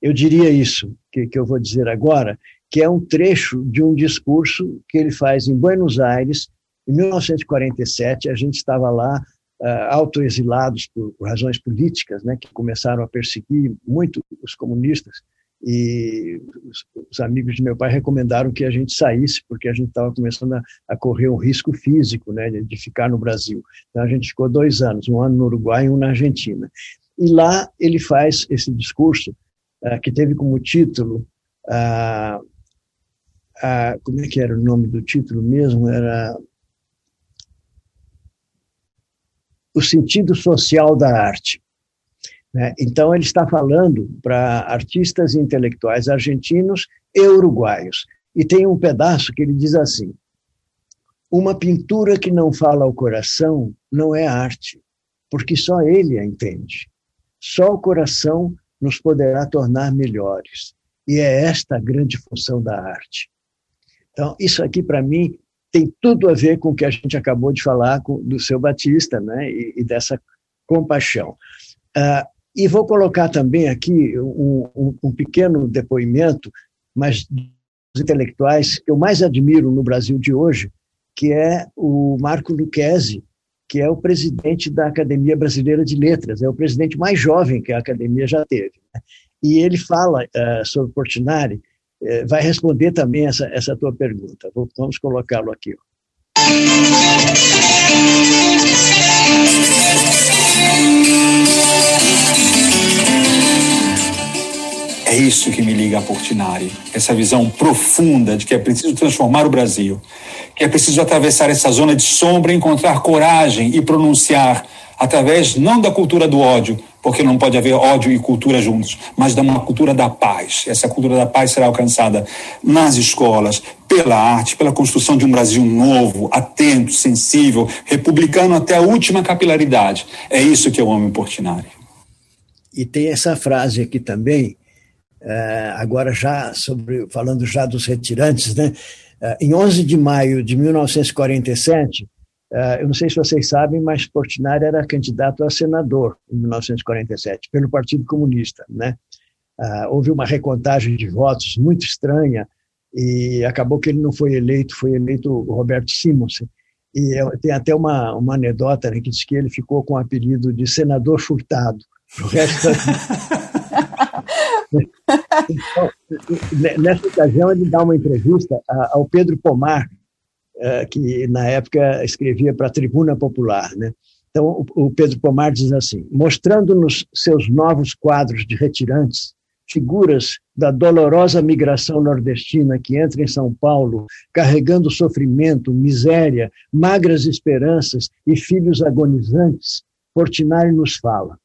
eu diria isso que, que eu vou dizer agora, que é um trecho de um discurso que ele faz em Buenos Aires, em 1947, a gente estava lá uh, autoexilados por, por razões políticas, né, que começaram a perseguir muito os comunistas, e os, os, amigos de meu pai recomendaram que a gente saísse, porque a gente estava começando a, correr um risco físico né, de, ficar no Brasil. Então a gente ficou dois anos, um ano no Uruguai e um na Argentina. E lá ele faz esse discurso, uh, que teve como título. Uh, uh, como é que era o nome do título mesmo? Era. O sentido social da arte. Né? Então, ele está falando para artistas e intelectuais argentinos e uruguaios. E tem um pedaço que ele diz assim: Uma pintura que não fala ao coração não é arte, porque só ele a entende. Só o coração nos poderá tornar melhores. E é esta a grande função da arte. Então, isso aqui, para mim, tem tudo a ver com o que a gente acabou de falar com, do seu Batista, né, e, e dessa compaixão. Uh, e vou colocar também aqui um, um, um pequeno depoimento, mas dos intelectuais que eu mais admiro no Brasil de hoje, que é o Marco Lucchesi, que é o presidente da Academia Brasileira de Letras, é o presidente mais jovem que a academia já teve. Né? E ele fala uh, sobre Portinari, uh, vai responder também essa, essa tua pergunta. Vamos colocá-lo aqui. Ó. É isso que me liga a Portinari, essa visão profunda de que é preciso transformar o Brasil, que é preciso atravessar essa zona de sombra, encontrar coragem e pronunciar através não da cultura do ódio, porque não pode haver ódio e cultura juntos, mas da uma cultura da paz. Essa cultura da paz será alcançada nas escolas, pela arte, pela construção de um Brasil novo, atento, sensível, republicano até a última capilaridade. É isso que eu amo em Portinari. E tem essa frase aqui também, é, agora já sobre falando já dos retirantes, né? É, em 11 de maio de 1947, é, eu não sei se vocês sabem, mas Portinari era candidato a senador em 1947 pelo Partido Comunista, né? Houve uma recontagem de votos muito estranha e acabou que ele não foi eleito, foi eleito Roberto Simonsen. E tem até uma, uma anedota né, que diz que ele ficou com o apelido de senador furtado. O resto então, nessa ocasião, ele dá uma entrevista ao Pedro Pomar, é, que na época escrevia para a Tribuna Popular. Né? Então, o Pedro Pomar diz assim: mostrando-nos seus novos quadros de retirantes, figuras da dolorosa migração nordestina que entra em São Paulo, carregando sofrimento, miséria, magras esperanças e filhos agonizantes, Portinari nos fala.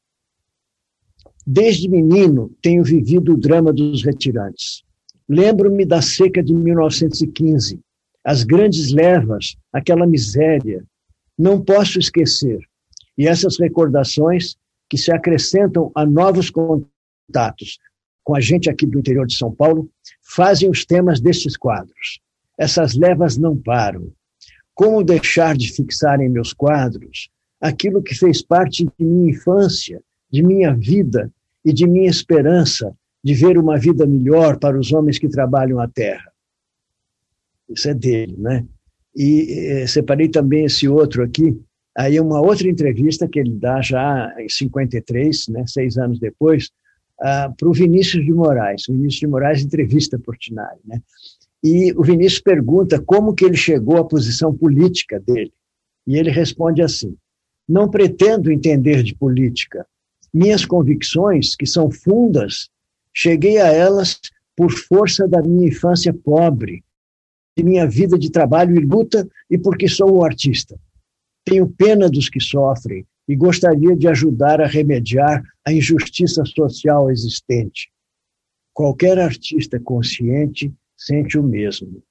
Desde menino tenho vivido o drama dos retirantes. Lembro-me da seca de 1915, as grandes levas, aquela miséria. Não posso esquecer. E essas recordações que se acrescentam a novos contatos com a gente aqui do interior de São Paulo fazem os temas destes quadros. Essas levas não param. Como deixar de fixar em meus quadros aquilo que fez parte de minha infância, de minha vida e de minha esperança de ver uma vida melhor para os homens que trabalham a terra. Isso é dele, né? E eh, separei também esse outro aqui, aí uma outra entrevista que ele dá já em 53, né, seis anos depois, ah, para o Vinícius de Moraes. O Vinícius de Moraes entrevista Portinari, né? E o Vinícius pergunta como que ele chegou à posição política dele. E ele responde assim: Não pretendo entender de política, minhas convicções, que são fundas, cheguei a elas por força da minha infância pobre, de minha vida de trabalho e luta e porque sou um artista. Tenho pena dos que sofrem e gostaria de ajudar a remediar a injustiça social existente. Qualquer artista consciente sente o mesmo.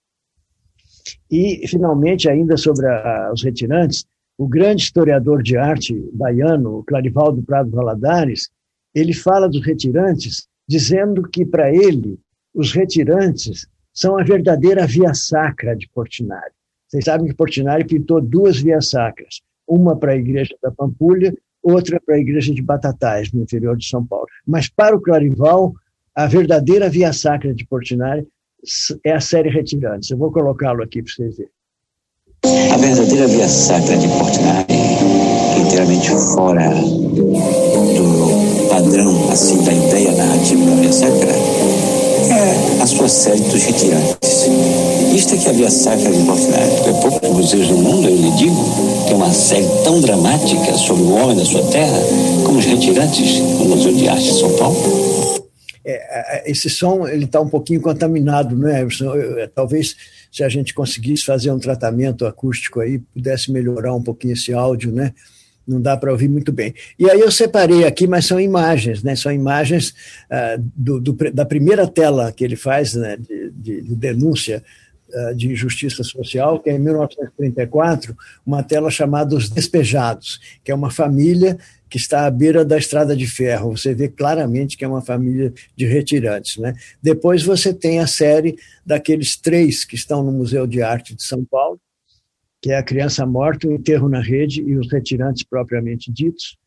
E, finalmente, ainda sobre a, os retirantes, o grande historiador de arte baiano, Clarivaldo Prado Valadares, ele fala dos retirantes dizendo que para ele Os retirantes são a verdadeira via sacra de Portinari. Vocês sabem que Portinari pintou duas vias sacras, uma para a igreja da Pampulha, outra para a igreja de Batatais, no interior de São Paulo. Mas para o Clarival, a verdadeira via sacra de Portinari é a série Retirantes. Eu vou colocá-lo aqui para vocês verem. A verdadeira via sacra de Portinari, inteiramente fora do padrão assim da ideia narrativa da via sacra, é a sua série dos retirantes. Isto é que a via sacra de Portinari. É poucos museus do mundo, eu lhe digo, tem uma série tão dramática sobre o homem da sua terra como os retirantes no Museu de Arte de São Paulo. É, é esse som ele está um pouquinho contaminado, não é? Talvez se a gente conseguisse fazer um tratamento acústico aí, pudesse melhorar um pouquinho esse áudio, né? Não dá para ouvir muito bem. E aí eu separei aqui, mas são imagens, né? São imagens uh, do, do, da primeira tela que ele faz né? de, de, de denúncia uh, de injustiça social, que é em 1934, uma tela chamada Os Despejados, que é uma família que está à beira da estrada de ferro. Você vê claramente que é uma família de retirantes. Né? Depois você tem a série daqueles três que estão no Museu de Arte de São Paulo, que é a criança morta, o enterro na rede e os retirantes propriamente ditos.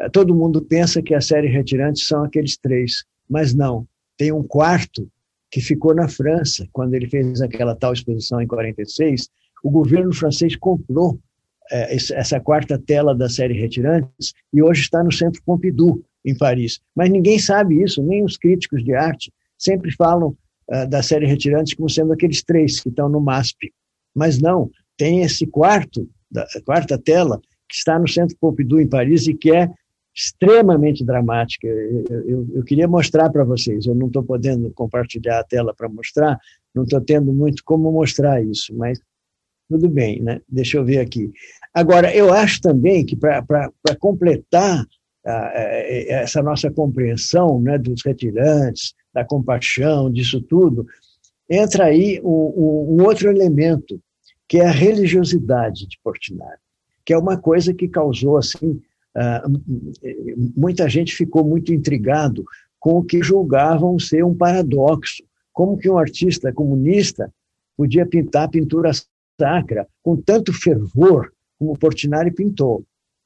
Eh, todo mundo pensa que a série Retirantes são aqueles três, mas não. Tem um quarto que ficou na França, quando ele fez aquela tal exposição em 46. O governo francês comprou é, essa quarta tela da série Retirantes, e hoje está no Centro Pompidou, em Paris. Mas ninguém sabe isso, nem os críticos de arte sempre falam uh, da série Retirantes como sendo aqueles três que estão no MASP. Mas não, tem esse quarto, da quarta tela, que está no Centro Pompidou, em Paris, e que é extremamente dramática. Eu, eu, eu queria mostrar para vocês, eu não estou podendo compartilhar a tela para mostrar, não estou tendo muito como mostrar isso, mas tudo bem, né? Deixa eu ver aqui. Agora, eu acho também que para completar essa nossa compreensão né, dos retirantes, da compaixão, disso tudo, entra aí um, um, outro elemento, que é a religiosidade de Portinari, que é uma coisa que causou, assim, uh, muita gente ficou muito intrigado com o que julgavam ser um paradoxo. Como que um artista comunista podia pintar pinturas sacra com tanto fervor como Portinari pintou.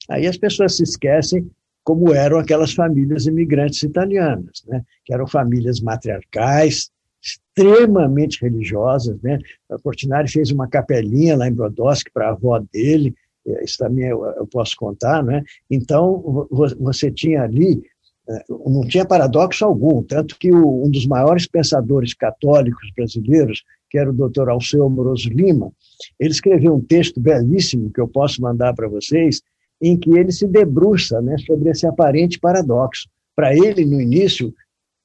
Aí as pessoas se esquecem como eram aquelas famílias imigrantes italianas, né? que eram famílias matriarcais, extremamente religiosas. Né? Portinari fez uma capelinha lá em Brodowski para a avó dele, eh, isso também eu, eu posso contar. Né? Então, você tinha ali, eh, não tinha paradoxo algum, tanto que um dos maiores pensadores católicos brasileiros, que era o doutor Alceu Amoroso Lima, ele escreveu um texto belíssimo que eu posso mandar para vocês, em que ele se debruça né, sobre esse aparente paradoxo. Para ele, no início,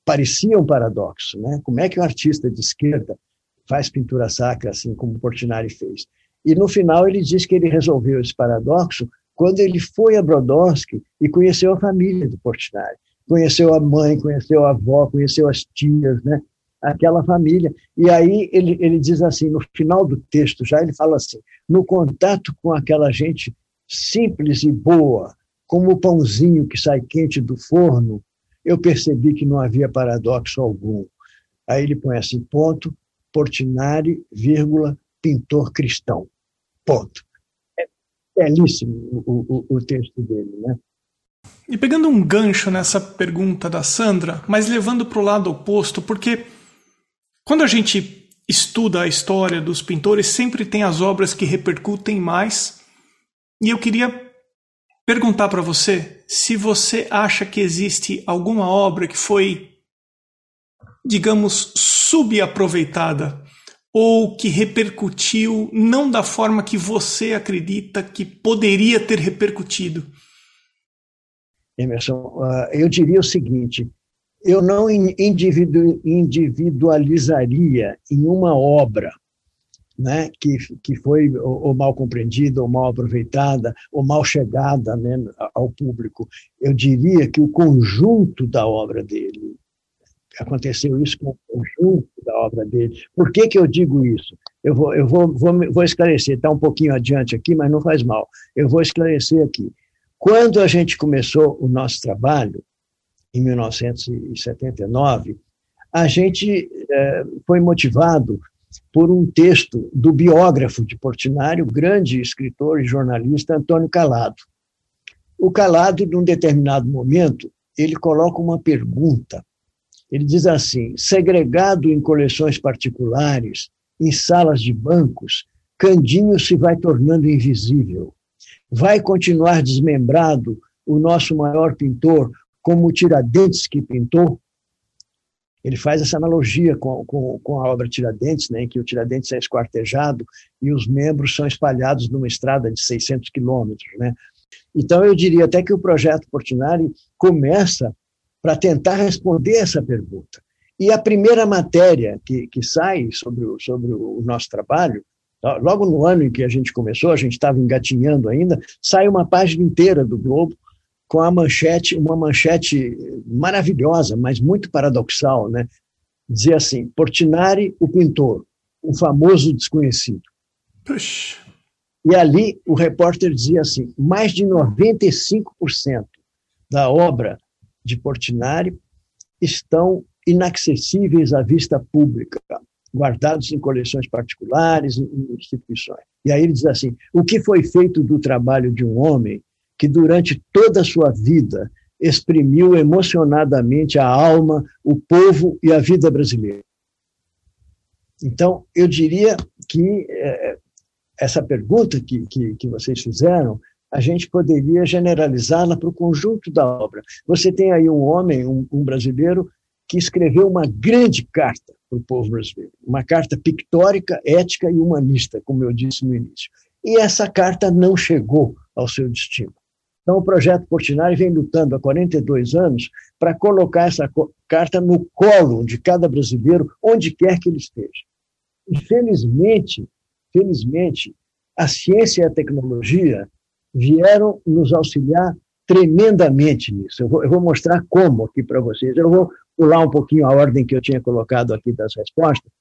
parecia um paradoxo. Né? Como é que um artista de esquerda faz pintura sacra assim como Portinari fez? E no final ele diz que ele resolveu esse paradoxo quando ele foi a Brodowski e conheceu a família do Portinari. Conheceu a mãe, conheceu a avó, conheceu as tias, né? Aquela família. E aí ele, ele diz assim, no final do texto já, ele fala assim, no contato com aquela gente simples e boa, como o pãozinho que sai quente do forno, eu percebi que não havia paradoxo algum. Aí ele põe assim, ponto, Portinari, vírgula, pintor cristão. Ponto. É belíssimo o, o, o texto dele, né? E pegando um gancho nessa pergunta da Sandra, mas levando para o lado oposto, porque quando a gente estuda a história dos pintores, sempre tem as obras que repercutem mais. E eu queria perguntar para você se você acha que existe alguma obra que foi, digamos, subaproveitada ou que repercutiu não da forma que você acredita que poderia ter repercutido. Emerson, ah, eu diria o seguinte: eu não individu, individualizaria em uma obra né, que, que foi ou, ou, mal compreendida, ou mal aproveitada, ou mal chegada né, ao público. Eu diria que o conjunto da obra dele, aconteceu isso com o conjunto da obra dele. Por que, que eu digo isso? Eu vou, eu vou, vou, vou esclarecer, está um pouquinho adiante aqui, mas não faz mal. Eu vou esclarecer aqui. Quando a gente começou o nosso trabalho, em 1979, a gente é, foi motivado por um texto do biógrafo de Portinari, o grande escritor e jornalista Antônio Calado. O Calado, num determinado momento, ele coloca uma pergunta. Ele diz assim: segregado em coleções particulares, em salas de bancos, Candinho se vai tornando invisível. Vai continuar desmembrado o nosso maior pintor, como o Tiradentes que pintou? Ele faz essa analogia com, com, com, a obra Tiradentes, né, em que o Tiradentes é esquartejado e os membros são espalhados numa estrada de 600 quilômetros. Né? Então, eu diria até que o projeto Portinari começa para tentar responder essa pergunta. E a primeira matéria que, que sai sobre o, sobre o nosso trabalho, logo no ano em que a gente começou, a gente estava engatinhando ainda, sai uma página inteira do Globo com a manchete, uma manchete maravilhosa, mas muito paradoxal, né? Dizia assim: Portinari, o pintor, o famoso desconhecido. Puxa. E ali o repórter dizia assim: mais de 95% da obra de Portinari estão inacessíveis à vista pública, guardados em coleções particulares, em instituições. E aí ele diz assim: o que foi feito do trabalho de um homem que durante toda a sua vida exprimiu emocionadamente a alma, o povo e a vida brasileira. Então, eu diria que é, essa pergunta que, que, que vocês fizeram, a gente poderia generalizá-la para o conjunto da obra. Você tem aí um homem, um, um brasileiro, que escreveu uma grande carta para o povo brasileiro, uma carta pictórica, ética e humanista, como eu disse no início. E essa carta não chegou ao seu destino. Então, o projeto Portinari vem lutando há 42 anos para colocar essa carta no colo de cada brasileiro, onde quer que ele esteja. E, felizmente, felizmente, a ciência e a tecnologia vieram nos auxiliar tremendamente nisso. Eu vou, eu vou mostrar como aqui para vocês. Eu vou pular um pouquinho a ordem que eu tinha colocado aqui das respostas,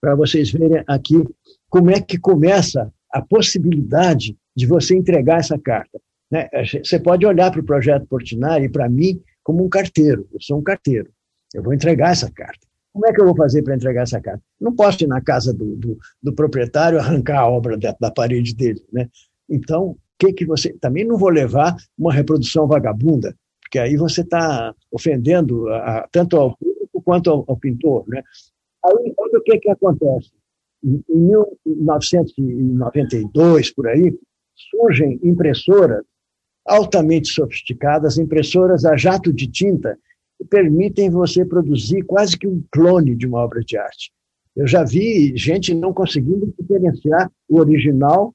para vocês verem aqui como é que começa a possibilidade de você entregar essa carta. Né? Você pode olhar para o projeto Portinari e para mim como um carteiro. Eu sou um carteiro. Eu vou entregar essa carta. Como é que eu vou fazer para entregar essa carta? Não posso ir na casa do, do, do proprietário arrancar a obra da, da parede dele. Né? Então, que que você. Também não vou levar uma reprodução vagabunda, porque aí você está ofendendo a, tanto ao público quanto ao, ao pintor. Né? Aí, olha o que, que acontece. Em 1992, por aí, surgem impressoras altamente sofisticadas, impressoras a jato de tinta, que permitem você produzir quase que um clone de uma obra de arte. Eu já vi gente não conseguindo diferenciar o original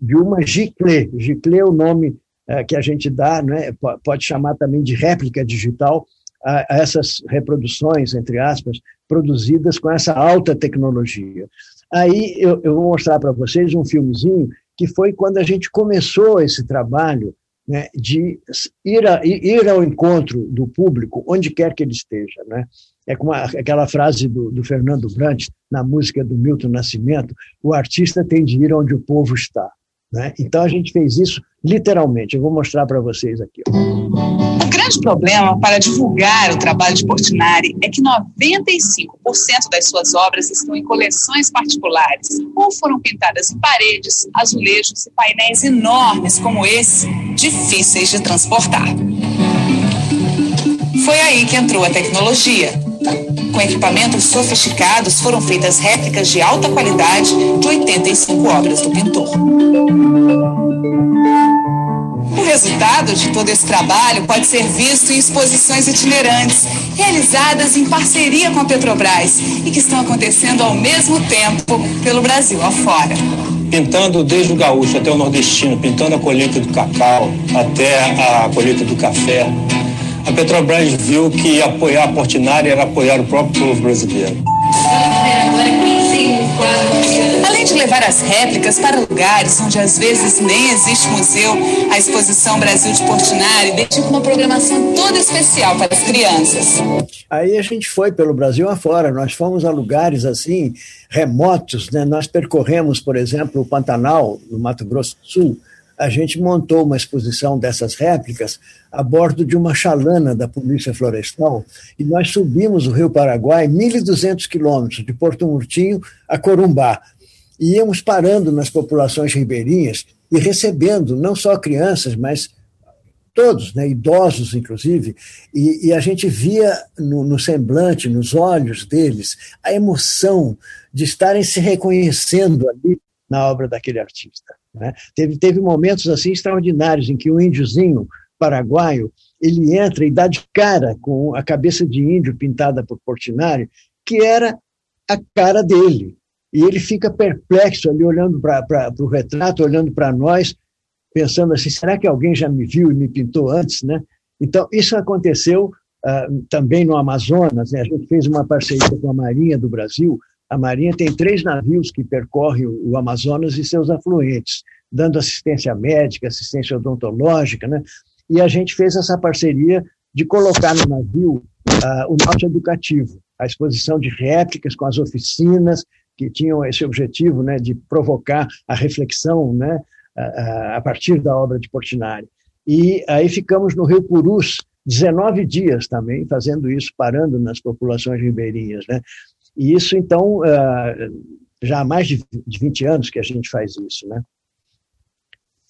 de uma giclée. Giclée é o nome é, que a gente dá, né? pode chamar também de réplica digital, a, a essas reproduções, entre aspas, produzidas com essa alta tecnologia. Aí eu, eu vou mostrar para vocês um filmezinho que foi quando a gente começou esse trabalho né, de ir, a, ir ao encontro do público, onde quer que ele esteja. Né? É como aquela frase do, do Fernando Brandt, na música do Milton Nascimento: o artista tem de ir onde o povo está. Né? Então a gente fez isso literalmente. Eu vou mostrar para vocês aqui. O grande problema para divulgar o trabalho de Portinari é que 95% das suas obras estão em coleções particulares ou foram pintadas em paredes, azulejos e painéis enormes como esse, difíceis de transportar. Foi aí que entrou a tecnologia. Com equipamentos sofisticados, foram feitas réplicas de alta qualidade de 85 obras do pintor. O resultado de todo esse trabalho pode ser visto em exposições itinerantes, realizadas em parceria com a Petrobras e que estão acontecendo ao mesmo tempo pelo Brasil afora. Pintando desde o gaúcho até o nordestino, pintando a colheita do cacau até a colheita do café, a Petrobras viu que apoiar a Portinari era apoiar o próprio povo brasileiro. Além de levar as réplicas para lugares onde às vezes nem existe museu, a exposição Brasil de Portinari dedica uma programação toda especial para as crianças. Aí a gente foi pelo Brasil afora, nós fomos a lugares assim remotos, né? Nós percorremos, por exemplo, o Pantanal, no Mato Grosso do Sul, a gente montou uma exposição dessas réplicas a bordo de uma chalana da Polícia Florestal e nós subimos o Rio Paraguai 1.200 quilômetros, de Porto Murtinho a Corumbá. E íamos parando nas populações ribeirinhas e recebendo não só crianças, mas todos, né, idosos inclusive, e, e a gente via no, no, semblante, nos olhos deles, a emoção de estarem se reconhecendo ali na obra daquele artista. Né? Teve, teve momentos assim extraordinários em que o índiozinho paraguaio ele entra e dá de cara com a cabeça de índio pintada por Portinari, que era a cara dele. E ele fica perplexo ali, olhando para o retrato, olhando para nós, pensando assim: será que alguém já me viu e me pintou antes? Né? Então, isso aconteceu uh, também no Amazonas. Né? A gente fez uma parceria com a Marinha do Brasil a Marinha tem três navios que percorrem o Amazonas e seus afluentes, dando assistência médica, assistência odontológica, né? E a gente fez essa parceria de colocar no navio uh, o nosso educativo, a exposição de réplicas com as oficinas que tinham esse objetivo, né, de provocar a reflexão, né, a, a partir da obra de Portinari. E aí ficamos no Rio Purus 19 dias também fazendo isso, parando nas populações ribeirinhas, né? E isso, então, ah, já há mais de 20 anos que a gente faz isso, né?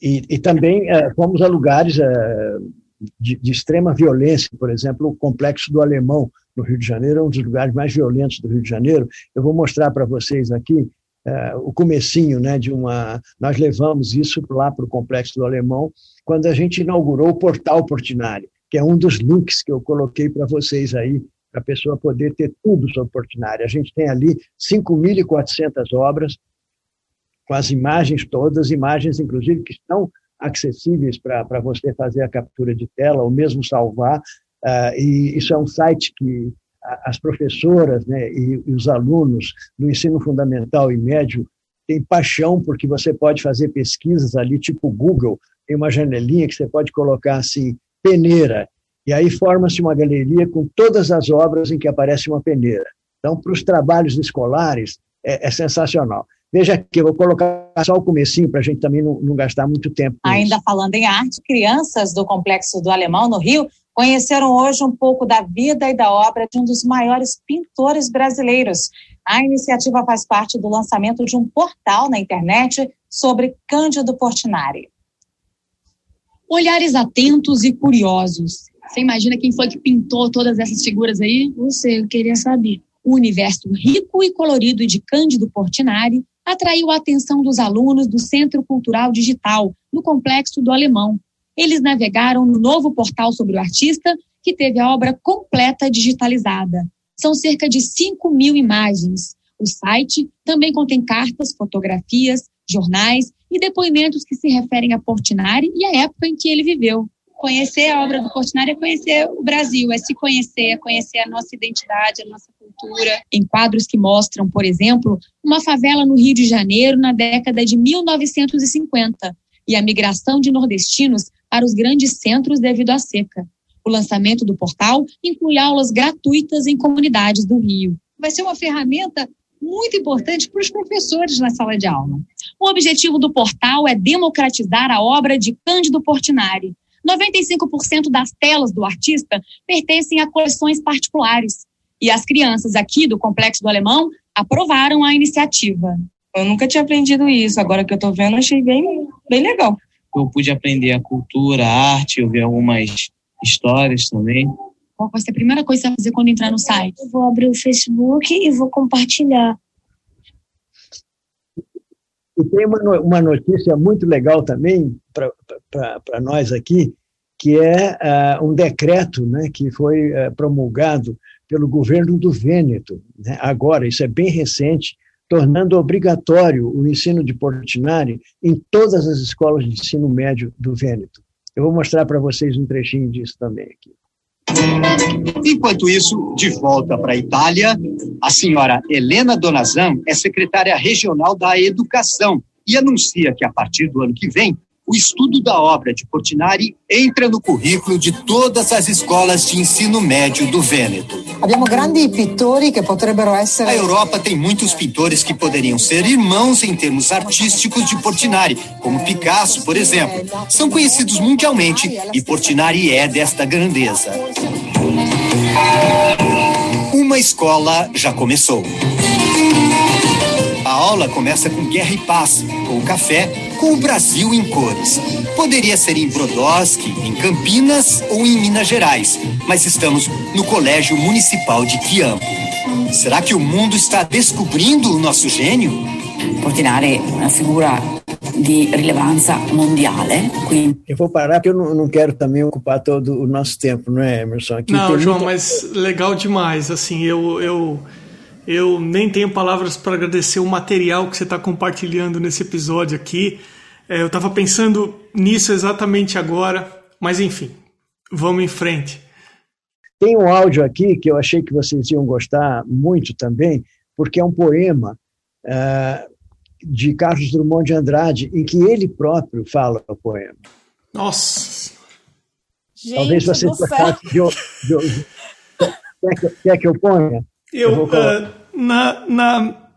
E, e também ah, fomos a lugares ah, de, de, extrema violência, por exemplo, o Complexo do Alemão, no Rio de Janeiro, é um dos lugares mais violentos do Rio de Janeiro. Eu vou mostrar para vocês aqui o comecinho né, de uma... Nós levamos isso lá para o Complexo do Alemão, quando a gente inaugurou o Portal Portinari, que é um dos links que eu coloquei para vocês aí para a pessoa poder ter tudo sobre Portinari. A gente tem ali 5.400 obras, com as imagens todas, imagens inclusive que estão acessíveis para você fazer a captura de tela ou mesmo salvar. Uh, e isso é um site que as professoras né, e, e os alunos do ensino fundamental e médio têm paixão, porque você pode fazer pesquisas ali, tipo Google, tem uma janelinha que você pode colocar assim, peneira, e aí forma-se uma galeria com todas as obras em que aparece uma peneira. Então, para os trabalhos escolares, é, é sensacional. Veja aqui, eu vou colocar só o comecinho para a gente também não, não, gastar muito tempo. Ainda isso. falando em arte, crianças do Complexo do Alemão, no Rio, conheceram hoje um pouco da vida e da obra de um dos maiores pintores brasileiros. A iniciativa faz parte do lançamento de um portal na internet sobre Cândido Portinari. Olhares atentos e curiosos você imagina quem foi que pintou todas essas figuras aí? Não sei, eu queria saber. O universo rico e colorido de Cândido Portinari atraiu a atenção dos alunos do Centro Cultural Digital, no Complexo do Alemão. Eles navegaram no novo portal sobre o artista, que teve a obra completa digitalizada. São cerca de 5 mil imagens. O site também contém cartas, fotografias, jornais e depoimentos que se referem a Portinari e à época em que ele viveu conhecer a obra do Portinari é conhecer o Brasil, é se conhecer, é conhecer a nossa identidade, a nossa cultura. Em quadros que mostram, por exemplo, uma favela no Rio de Janeiro na década de 1950 e a migração de nordestinos para os grandes centros devido à seca. O lançamento do portal inclui aulas gratuitas em comunidades do Rio. Vai ser uma ferramenta muito importante para os professores na sala de aula. O objetivo do portal é democratizar a obra de Cândido Portinari, 95% das telas do artista pertencem a coleções particulares. E as crianças aqui do Complexo do Alemão aprovaram a iniciativa. Eu nunca tinha aprendido isso, agora que eu estou vendo, achei bem, bem legal. Eu pude aprender a cultura, a arte, eu vi algumas histórias também. Qual vai ser a primeira coisa que você vai fazer quando entrar no site? Eu vou abrir o Facebook e vou compartilhar. E tem uma, uma notícia muito legal também para nós aqui, que é uh, um decreto né, que foi uh, promulgado pelo governo do Vêneto, né, agora, isso é bem recente, tornando obrigatório o ensino de Portinari em todas as escolas de ensino médio do Vêneto. Eu vou mostrar para vocês um trechinho disso também aqui. Enquanto isso, de volta para a Itália, a senhora Helena Donazan é secretária regional da Educação e anuncia que, a partir do ano que vem, o estudo da obra de Portinari entra no currículo de todas as escolas de ensino médio do Vêneto. Abbiamo grandi pittori che potrebbero essere. A Europa tem muitos pintores que poderiam ser irmãos em termos artísticos de Portinari, como Picasso, por exemplo. São conhecidos mundialmente e Portinari é desta grandeza. Uma escola já começou. A aula começa com Guerra e Paz, com o café, com o Brasil em cores. Poderia ser em Brodowski, em Campinas ou em Minas Gerais, mas estamos no Colégio Municipal de Quiampo. Será que o mundo está descobrindo o nosso gênio? Portinari é uma figura de relevância mundial. Quindi... Eu vou parar porque eu não, não, quero também ocupar todo o nosso tempo, não é, Emerson? Aqui não, João, muita... mas legal demais. Assim, eu, eu eu nem tenho palavras para agradecer o material que você está compartilhando nesse episódio aqui. É, eu estava pensando nisso exatamente agora, mas enfim, vamos em frente. Tem um áudio aqui que eu achei que vocês iam gostar muito também, porque é um poema uh, de Carlos Drummond de Andrade, em que ele próprio fala o poema. Nossa! Gente Talvez vocês gostassem de, de, de, quer, que, quer que eu ponha? Eu, eu uh, na, na,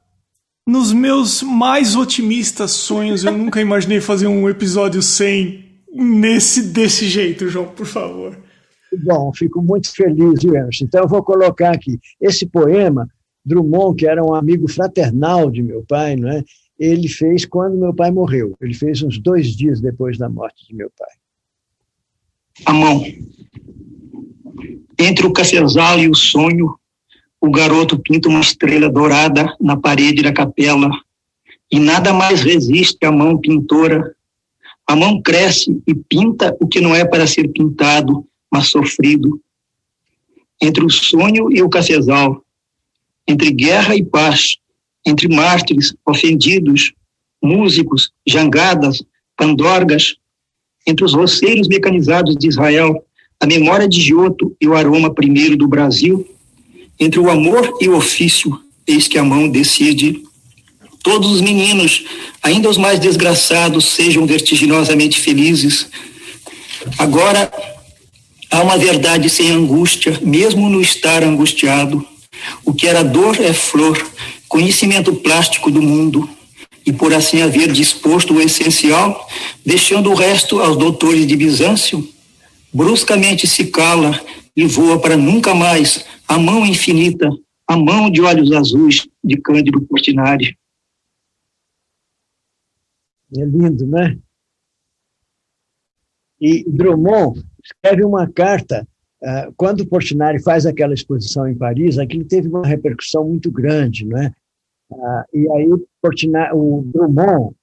nos meus mais otimistas sonhos, eu nunca imaginei fazer um episódio sem nesse desse jeito, João, por favor. Bom, fico muito feliz, Emerson. Então eu vou colocar aqui esse poema Drummond, que era um amigo fraternal de meu pai, não é? Ele fez quando meu pai morreu. Ele fez uns dois dias depois da morte de meu pai. A mão. Entre o cafezal e o sonho, o garoto pinta uma estrela dourada na parede da capela e nada mais resiste à mão pintora. A mão cresce e pinta o que não é para ser pintado, mas sofrido. Entre o sonho e o cafezal, entre guerra e paz, entre mártires, ofendidos, músicos, jangadas, pandorgas, entre os roceiros mecanizados de Israel, a memória de Giotto e o aroma primeiro do Brasil, entre o amor e o ofício, eis que a mão decide. Todos os meninos, ainda os mais desgraçados, sejam vertiginosamente felizes. Agora, há uma verdade sem angústia, mesmo no estar angustiado. O que era dor é flor, conhecimento plástico do mundo, e por assim haver disposto o essencial, deixando o resto aos doutores de Bizâncio, bruscamente se cala e voa para nunca mais a mão infinita, a mão de olhos azuis de Cândido Portinari. É lindo, né? E Drummond escreve uma carta uh, quando Portinari faz aquela exposição em Paris, aquilo teve uma repercussão muito grande, né? E aí Portinari, o Drummond,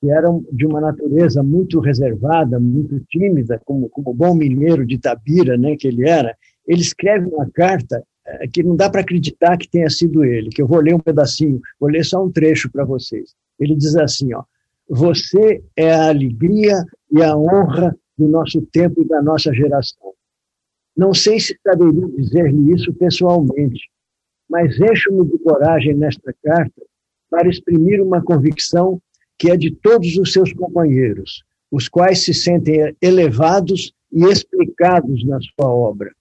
que era de uma natureza muito reservada, muito tímida, como, como bom mineiro de Tabira, né, que ele era, ele escreve uma carta que não dá para acreditar que tenha sido ele, que eu vou ler um pedacinho, vou ler só um trecho para vocês. Ele diz assim, ó, você é a alegria e a honra do nosso tempo e da nossa geração. Não sei se saberia dizer-lhe isso pessoalmente, mas encho-me de coragem nesta carta para exprimir uma convicção que é de todos os seus companheiros, os quais se sentem elevados e explicados na sua obra.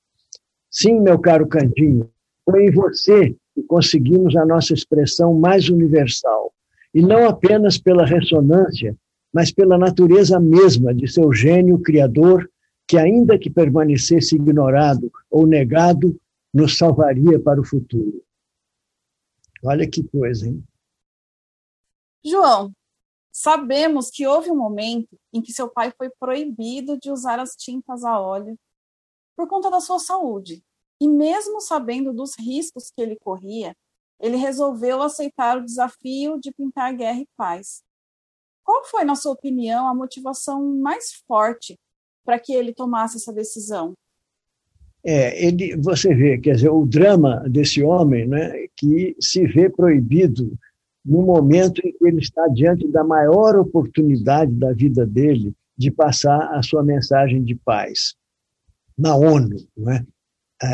Sim, meu caro Candinho, foi em você que conseguimos a nossa expressão mais universal, e não apenas pela ressonância, mas pela natureza mesma de seu gênio criador, que, ainda que permanecesse ignorado ou negado, nos salvaria para o futuro. Olha que coisa, hein? João, sabemos que houve um momento em que seu pai foi proibido de usar as tintas a óleo por conta da sua saúde. E mesmo sabendo dos riscos que ele corria, ele resolveu aceitar o desafio de pintar guerra e paz. Qual foi, na sua opinião, a motivação mais forte para que ele tomasse essa decisão? É, ele, você vê, quer dizer, o drama desse homem, né, que se vê proibido no momento em que ele está diante da maior oportunidade da vida dele de passar a sua mensagem de paz na ONU, né?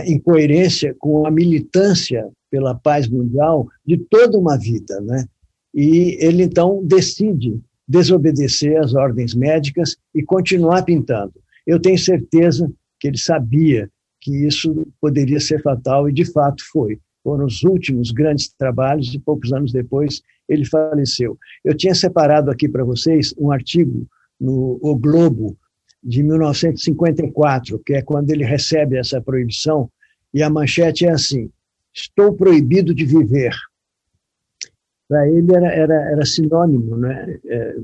em coerência com a militância pela paz mundial de toda uma vida. Né? E ele, então, decide desobedecer às ordens médicas e continuar pintando. Eu tenho certeza que ele sabia que isso poderia ser fatal e de fato foi. Foram os últimos grandes trabalhos e poucos anos depois ele faleceu. Eu tinha separado aqui para vocês um artigo no O Globo de 1954, que é quando ele recebe essa proibição, e a manchete é assim: Estou proibido de viver. Para ele era, era, era sinônimo, né? É,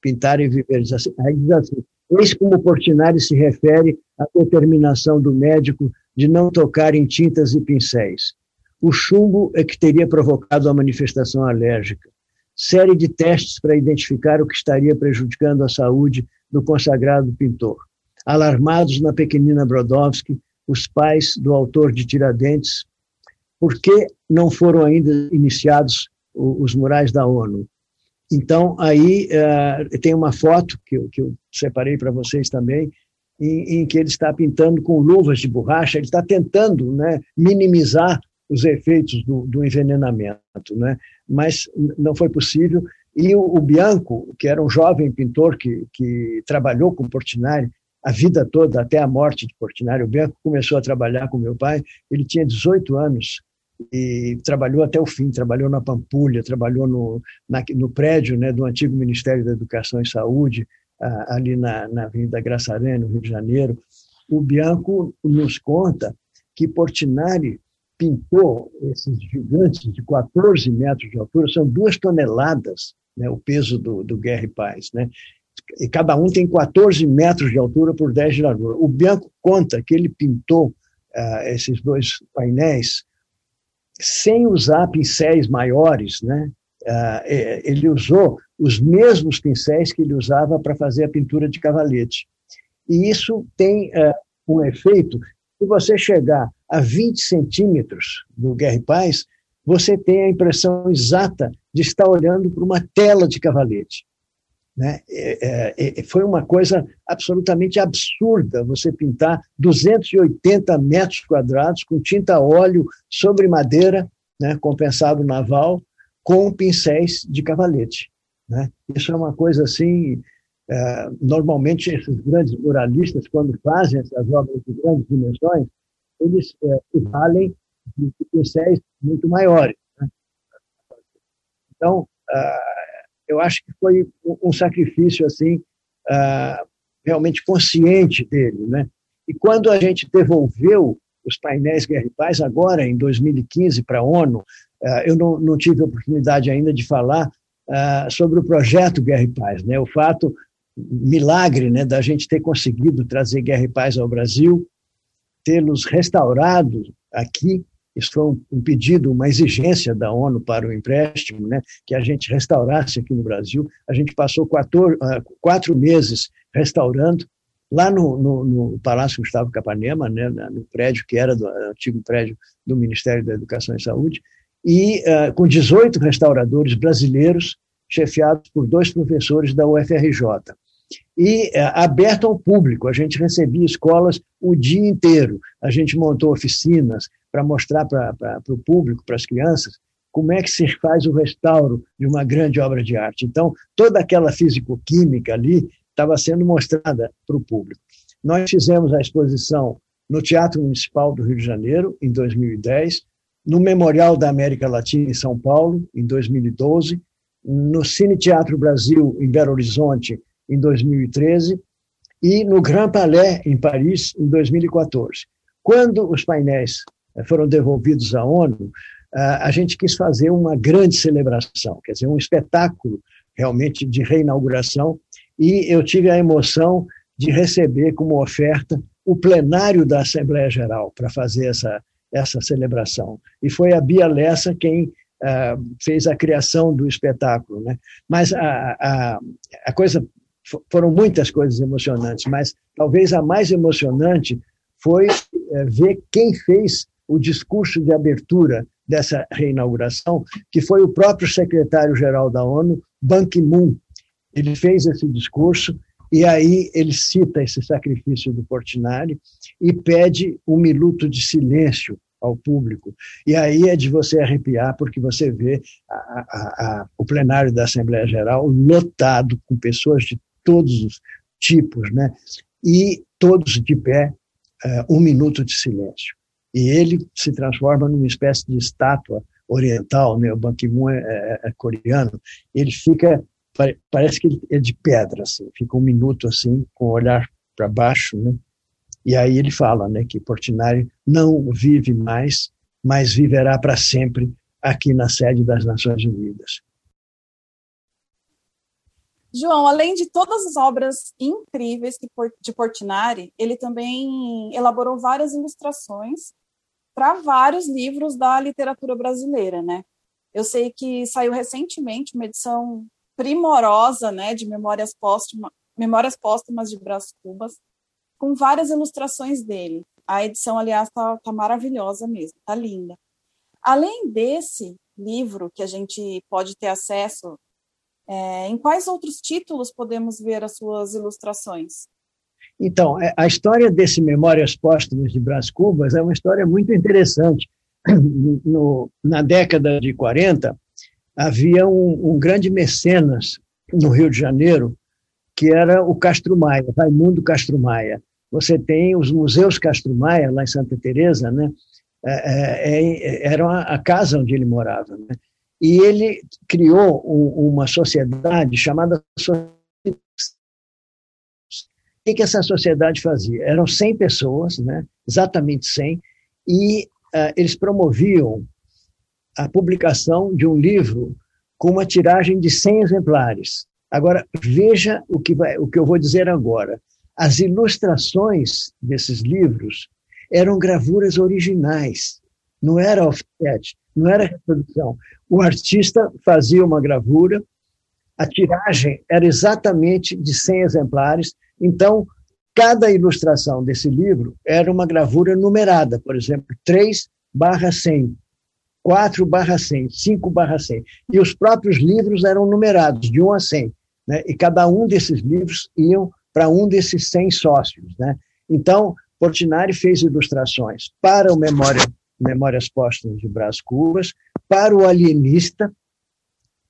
pintar e viver. Assim, aí diz assim: Eis como Portinari se refere à determinação do médico de não tocar em tintas e pincéis. O chumbo é que teria provocado a manifestação alérgica. Série de testes para identificar o que estaria prejudicando a saúde do consagrado pintor. Alarmados na pequenina Brodowski, os pais do autor de Tiradentes, por que não foram ainda iniciados os murais da ONU? Então, aí uh, tem uma foto que eu, que eu separei para vocês também, em, em, que ele está pintando com luvas de borracha, ele está tentando né, minimizar os efeitos do, do, envenenamento, né? mas não foi possível. E o, o, Bianco, que era um jovem pintor que, que trabalhou com Portinari a vida toda, até a morte de Portinari, o Bianco começou a trabalhar com meu pai, ele tinha 18 anos, e trabalhou até o fim, trabalhou na Pampulha, trabalhou no, na, no prédio né, do antigo Ministério da Educação e Saúde, ali na, na Avenida Aranha, no Rio de Janeiro. O Bianco nos conta que Portinari pintou esses gigantes de 14 metros de altura, são duas toneladas né, o peso do, do Guerra e Paz. Né? E cada um tem 14 metros de altura por 10 de largura. O Bianco conta que ele pintou uh, esses dois painéis sem usar pincéis maiores, né? Uh, ele usou os mesmos pincéis que ele usava para fazer a pintura de cavalete. E isso tem uh, um efeito. Se você chegar a 20 centímetros do Guerra e Paz, você tem a impressão exata de estar olhando para uma tela de cavalete. Né? É, é, é, foi uma coisa absolutamente absurda você pintar 280 metros quadrados com tinta óleo sobre madeira, né, compensado naval, com pincéis de cavalete. Né? Isso é uma coisa assim. É, normalmente, esses grandes muralistas, quando fazem essas obras de grandes dimensões, eles é, valem de pincéis muito maiores. Então, ah, eu acho que foi um sacrifício assim uh, realmente consciente dele, né? E quando a gente devolveu os painéis Guerra e Paz agora em 2015 para a ONU, uh, eu não, tive a oportunidade ainda de falar sobre o projeto Guerra e Paz, né? O fato milagre, né, da gente ter conseguido trazer Guerra e Paz ao Brasil, tê-los restaurados aqui isso foi um, um, pedido, uma exigência da ONU para o empréstimo, né, que a gente restaurasse aqui no Brasil. A gente passou quatro, uh, quatro meses restaurando, lá no, no, no, Palácio Gustavo Capanema, né, no prédio que era do antigo prédio do Ministério da Educação e Saúde, e uh, com 18 restauradores brasileiros, chefiados por dois professores da UFRJ e é, aberto ao público. A gente recebia escolas o dia inteiro. A gente montou oficinas para mostrar para o público, para as crianças, como é que se faz o restauro de uma grande obra de arte. Então, toda aquela físico-química ali estava sendo mostrada para o público. Nós fizemos a exposição no Teatro Municipal do Rio de Janeiro, em 2010, no Memorial da América Latina, em São Paulo, em 2012, no Cine Teatro Brasil, em Belo Horizonte, em 2013, e no Grand Palais, em Paris, em 2014. Quando os painéis foram devolvidos à ONU, a gente quis fazer uma grande celebração, quer dizer, um espetáculo realmente de reinauguração, e eu tive a emoção de receber como oferta o plenário da Assembleia Geral para fazer essa, essa celebração. E foi a Bia Lessa quem uh, fez a criação do espetáculo. Né? Mas a, a, a coisa foram muitas coisas emocionantes, mas talvez a mais emocionante foi ver quem fez o discurso de abertura dessa reinauguração, que foi o próprio secretário-geral da ONU, Ban Ki-moon. Ele fez esse discurso e aí ele cita esse sacrifício do Portinari e pede um minuto de silêncio ao público. E aí é de você arrepiar, porque você vê a, a, a, o plenário da Assembleia Geral lotado com pessoas de todos os tipos, né? e todos de pé, uh, um minuto de silêncio. E ele se transforma numa espécie de estátua oriental, né? o Ban Ki-moon é, é, é, coreano, ele fica, parece que ele é de pedra, assim, fica um minuto assim, com o olhar para baixo, né? E aí ele fala né, que Portinari não vive mais, mas viverá para sempre aqui na sede das Nações Unidas. João, além de todas as obras incríveis de Portinari, ele também elaborou várias ilustrações para vários livros da literatura brasileira, né? Eu sei que saiu recentemente uma edição primorosa, né, de Memórias Póstumas, Memórias Póstumas de Brás Cubas, com várias ilustrações dele. A edição, aliás, está tá maravilhosa mesmo, tá linda. Além desse livro que a gente pode ter acesso, é, em quais outros títulos podemos ver as suas ilustrações? Então, é, a história desse Memórias Póstumas de Brás Cubas é uma história muito interessante. No, na década de 40, havia um, um grande mecenas no Rio de Janeiro, que era o Castro Maia, Raimundo Castro Maia você tem os museus Castro Maia, lá em Santa Teresa, né? É, é, é era a casa onde ele morava. Né? E ele criou um, uma sociedade chamada O que, que essa sociedade fazia? Eram 100 pessoas, né? exatamente 100, e uh, eles promoviam a publicação de um livro com uma tiragem de 100 exemplares. Agora, veja o que, vai, o que eu vou dizer agora. As ilustrações desses livros eram gravuras originais, não era offset, não era reprodução. O artista fazia uma gravura, a tiragem era exatamente de 100 exemplares, então cada ilustração desse livro era uma gravura numerada, por exemplo, 3 barra 100, 4 barra 100, 5 barra 100. E os próprios livros eram numerados, de 1 a 100. Né? E cada um desses livros iam para um desses 100 sócios. Né? Então, Portinari fez ilustrações para o Memória, Memórias Póstumas de Brás Cubas, para o Alienista,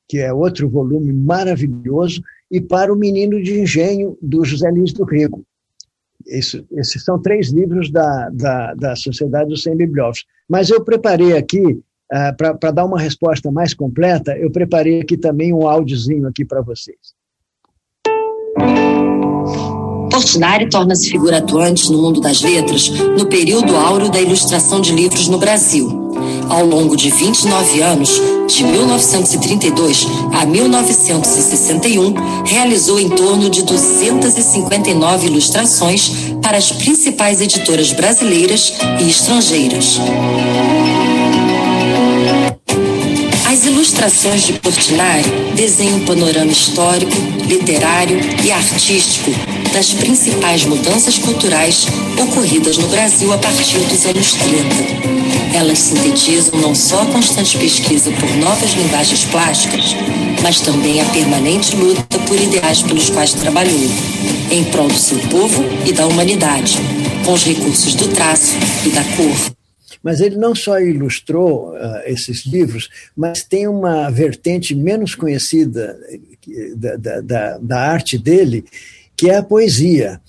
que é outro volume maravilhoso, e para o Menino de Engenho, do José Lins do Rego. Isso, esses são três livros da, da, da Sociedade dos Sem Bibliófilos. Mas eu preparei aqui, uh, para dar uma resposta mais completa, eu preparei aqui também um áudiozinho aqui para vocês. Portinari torna-se figura atuante no mundo das letras no período áureo da ilustração de livros no Brasil. Ao longo de 29 anos, de 1932 a 1961, realizou em torno de 259 ilustrações para as principais editoras brasileiras e estrangeiras. As ilustrações de Portinari desenham um panorama histórico, literário e artístico das principais mudanças culturais ocorridas no Brasil a partir dos anos 30. Elas sintetizam não só a constante pesquisa por novas linguagens plásticas, mas também a permanente luta por ideais pelos quais trabalhou, em prol do seu povo e da humanidade, com os recursos do traço e da cor. Mas ele não só ilustrou uh, esses livros, mas tem uma vertente menos conhecida da, da, da, da arte dele, que é a poesia.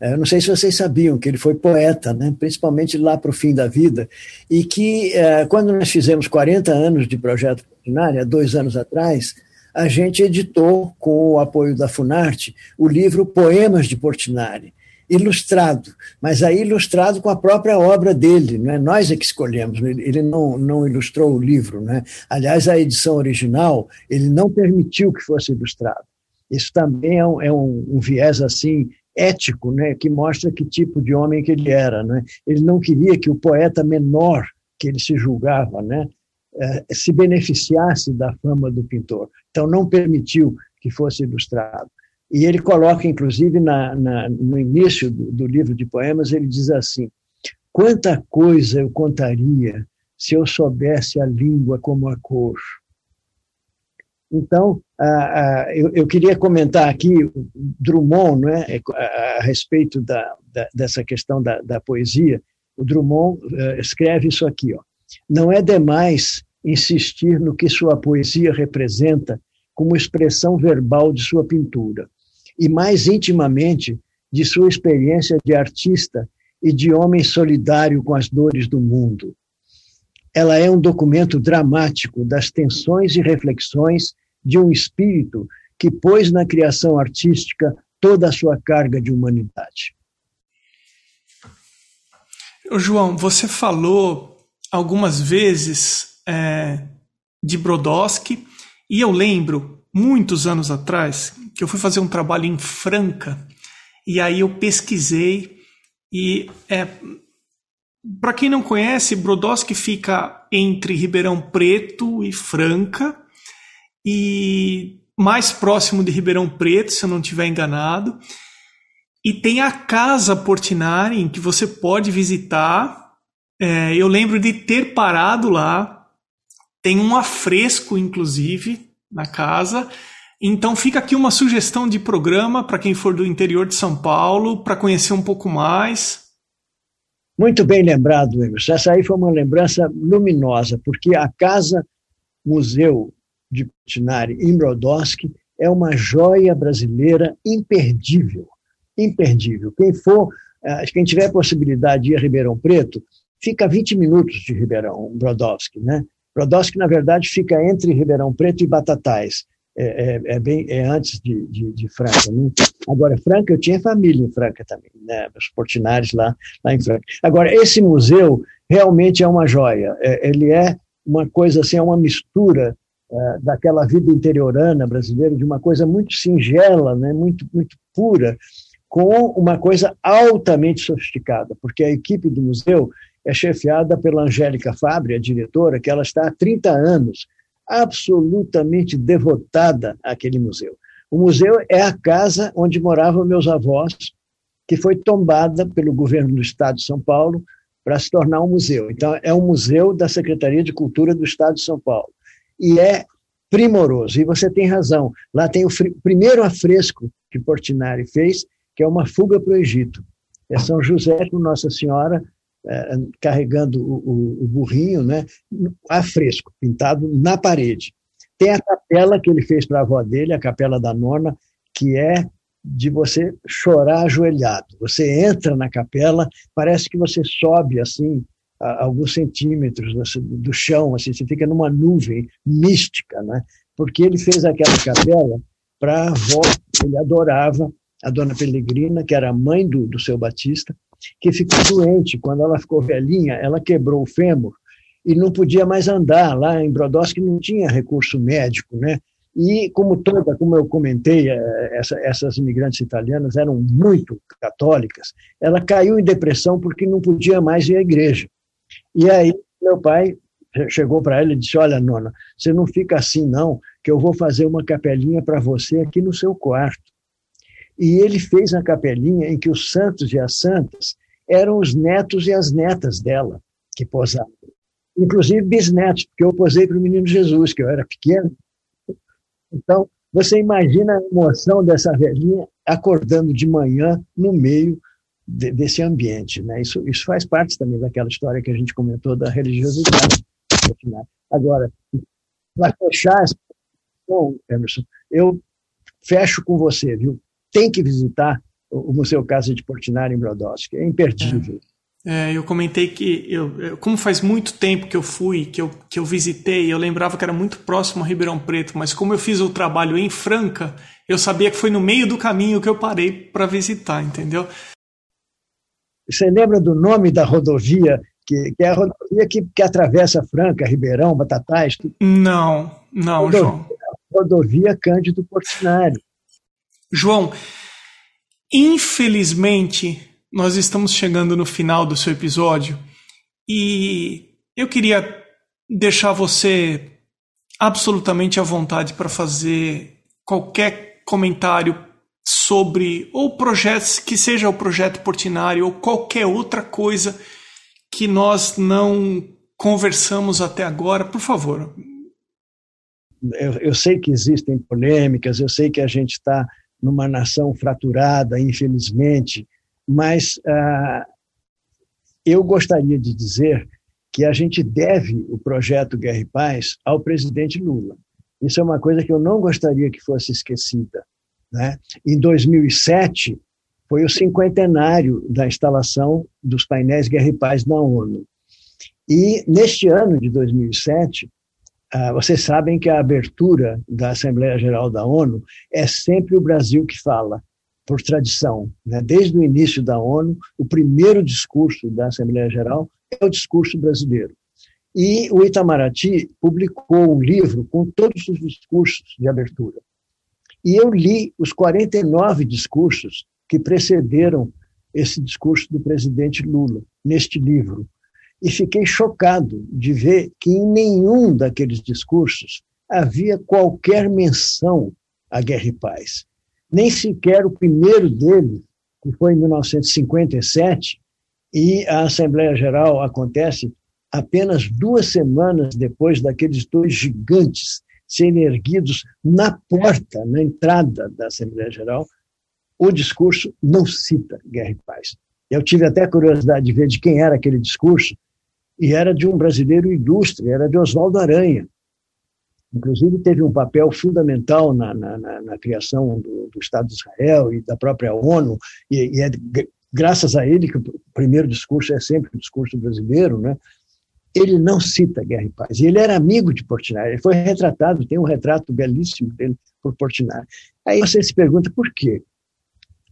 Eu não sei se vocês sabiam que ele foi poeta, né? principalmente lá para o fim da vida, e que eh, quando nós fizemos 40 anos de projeto há dois anos atrás, a gente editou, com o apoio da Funarte, o livro Poemas de Portinari, ilustrado, mas aí ilustrado com a própria obra dele, né? nós é que escolhemos, ele não, não ilustrou o livro. Né? Aliás, a edição original, ele não permitiu que fosse ilustrado. Isso também é um, é um, um viés assim ético, né, que mostra que tipo de homem que ele era, né? Ele não queria que o poeta menor que ele se julgava, né, eh, se beneficiasse da fama do pintor. Então não permitiu que fosse ilustrado. E ele coloca, inclusive, na, na, no início do, do livro de poemas, ele diz assim: quanta coisa eu contaria se eu soubesse a língua como a cor então, eu, queria comentar aqui Drummond, né, a, respeito da, da, dessa questão da, da, poesia. O Drummond uh, escreve isso aqui, ó. Não é demais insistir no que sua poesia representa como expressão verbal de sua pintura, e mais intimamente de sua experiência de artista e de homem solidário com as dores do mundo. Ela é um documento dramático das tensões e reflexões de um espírito que pôs na criação artística toda a sua carga de humanidade. João, você falou algumas vezes é, de Brodowski e eu lembro muitos anos atrás que eu fui fazer um trabalho em Franca e aí eu pesquisei e é, para quem não conhece, Brodowski fica entre Ribeirão Preto e Franca e mais próximo de Ribeirão Preto, se eu não estiver enganado. E tem a Casa Portinari, em que você pode visitar. É, eu lembro de ter parado lá. Tem um afresco, inclusive, na casa. Então fica aqui uma sugestão de programa para quem for do interior de São Paulo, para conhecer um pouco mais. Muito bem lembrado, Emerson. Essa aí foi uma lembrança luminosa, porque a Casa Museu de Portinari em Brodowski é uma joia brasileira imperdível. Imperdível. Quem for, eh, quem tiver possibilidade de ir a Ribeirão Preto, fica a 20 minutos de Ribeirão, Brodowski, né? Brodowski, na verdade, fica entre Ribeirão Preto e Batatais. É, é, é bem é antes de, de, de Franca. Né? Agora, Franca, eu tinha família em Franca também, né? Os Portinares lá, lá em Franca. Agora, esse museu realmente é uma joia. É, ele é uma coisa assim, é uma mistura é, daquela vida interiorana brasileira, de uma coisa muito singela, né, muito, muito pura, com uma coisa altamente sofisticada, porque a equipe do museu é chefiada pela Angélica Fabre, a diretora, que ela está há 30 anos absolutamente devotada àquele museu. O museu é a casa onde moravam meus avós, que foi tombada pelo governo do Estado de São Paulo para se tornar um museu. Então, é um museu da Secretaria de Cultura do Estado de São Paulo e é primoroso. E você tem razão. Lá tem o primeiro afresco que Portinari fez, que é uma fuga para o Egito. É São José com Nossa Senhora é, carregando o, o, o, burrinho, né? Afresco, pintado na parede. Tem a capela que ele fez para a avó dele, a capela da nona, que é de você chorar ajoelhado. Você entra na capela, parece que você sobe assim a, alguns centímetros do chão, assim, você fica numa nuvem mística, né? Porque ele fez aquela capela para a avó, ele adorava, a dona Pelegrina, que era a mãe do, do seu Batista, que ficou doente. Quando ela ficou velhinha, ela quebrou o fêmur e não podia mais andar. Lá em Brodowski não tinha recurso médico, né? E como toda, como eu comentei, eh, essa, essas imigrantes italianas eram muito católicas, ela caiu em depressão porque não podia mais ir à igreja. E aí meu pai chegou para ela e disse: Olha, nona, você não fica assim, não, que eu vou fazer uma capelinha para você aqui no seu quarto. E ele fez a capelinha em que os santos e as santas eram os netos e as netas dela que posavam. Inclusive bisnetos, porque eu posei para o menino Jesus, que eu era pequeno. Então, você imagina a emoção dessa velhinha acordando de manhã no meio de, desse ambiente. Né? Isso, isso faz parte também daquela história que a gente comentou da religiosidade. Agora, para fechar essa Emerson, eu fecho com você, viu? Tem que visitar o Museu Casa de Portinari em Brodowski, é imperdível. É. É, eu comentei que, eu, como faz muito tempo que eu fui, que eu, que eu visitei, eu lembrava que era muito próximo a Ribeirão Preto, mas como eu fiz o trabalho em Franca, eu sabia que foi no meio do caminho que eu parei para visitar, entendeu? Você lembra do nome da rodovia, que, que é a rodovia que, que atravessa Franca, Ribeirão, Batatais? Não, não, rodovia, João. Rodovia Cândido Portinari. João, infelizmente, nós estamos chegando no final do seu episódio e eu queria deixar você absolutamente à vontade para fazer qualquer comentário sobre ou projetos que seja o projeto Portinari ou qualquer outra coisa que nós não conversamos até agora, por favor. Eu, eu sei que existem polêmicas, eu sei que a gente está numa nação fraturada, infelizmente, mas ah, eu gostaria de dizer que a gente deve o projeto Guerra e Paz ao presidente Lula. Isso é uma coisa que eu não gostaria que fosse esquecida. Né? Em 2007, foi o cinquentenário da instalação dos painéis Guerra e Paz na ONU. E neste ano de 2007, ah, vocês sabem que a abertura da Assembleia Geral da ONU é sempre o Brasil que fala, por tradição. Né? Desde o início da ONU, o primeiro discurso da Assembleia Geral é o discurso brasileiro. E o Itamaraty publicou um livro com todos os discursos de abertura. E eu li os 49 discursos que precederam esse discurso do presidente Lula, neste livro. E fiquei chocado de ver que em nenhum daqueles discursos havia qualquer menção à guerra e paz. Nem sequer o primeiro dele, que foi em 1957, e a Assembleia Geral acontece apenas duas semanas depois daqueles dois gigantes serem erguidos na porta, na entrada da Assembleia Geral, o discurso não cita guerra e paz. Eu tive até curiosidade de ver de quem era aquele discurso, e era de um brasileiro ilustre, era de Oswaldo Aranha. Inclusive, teve um papel fundamental na, na, na, na criação do, do, Estado de Israel e da própria ONU, e, e é graças a ele que o primeiro discurso é sempre o discurso brasileiro, né? Ele não cita Guerra e Paz. Ele era amigo de Portinari, ele foi retratado, tem um retrato belíssimo dele por Portinari. Aí você se pergunta por quê?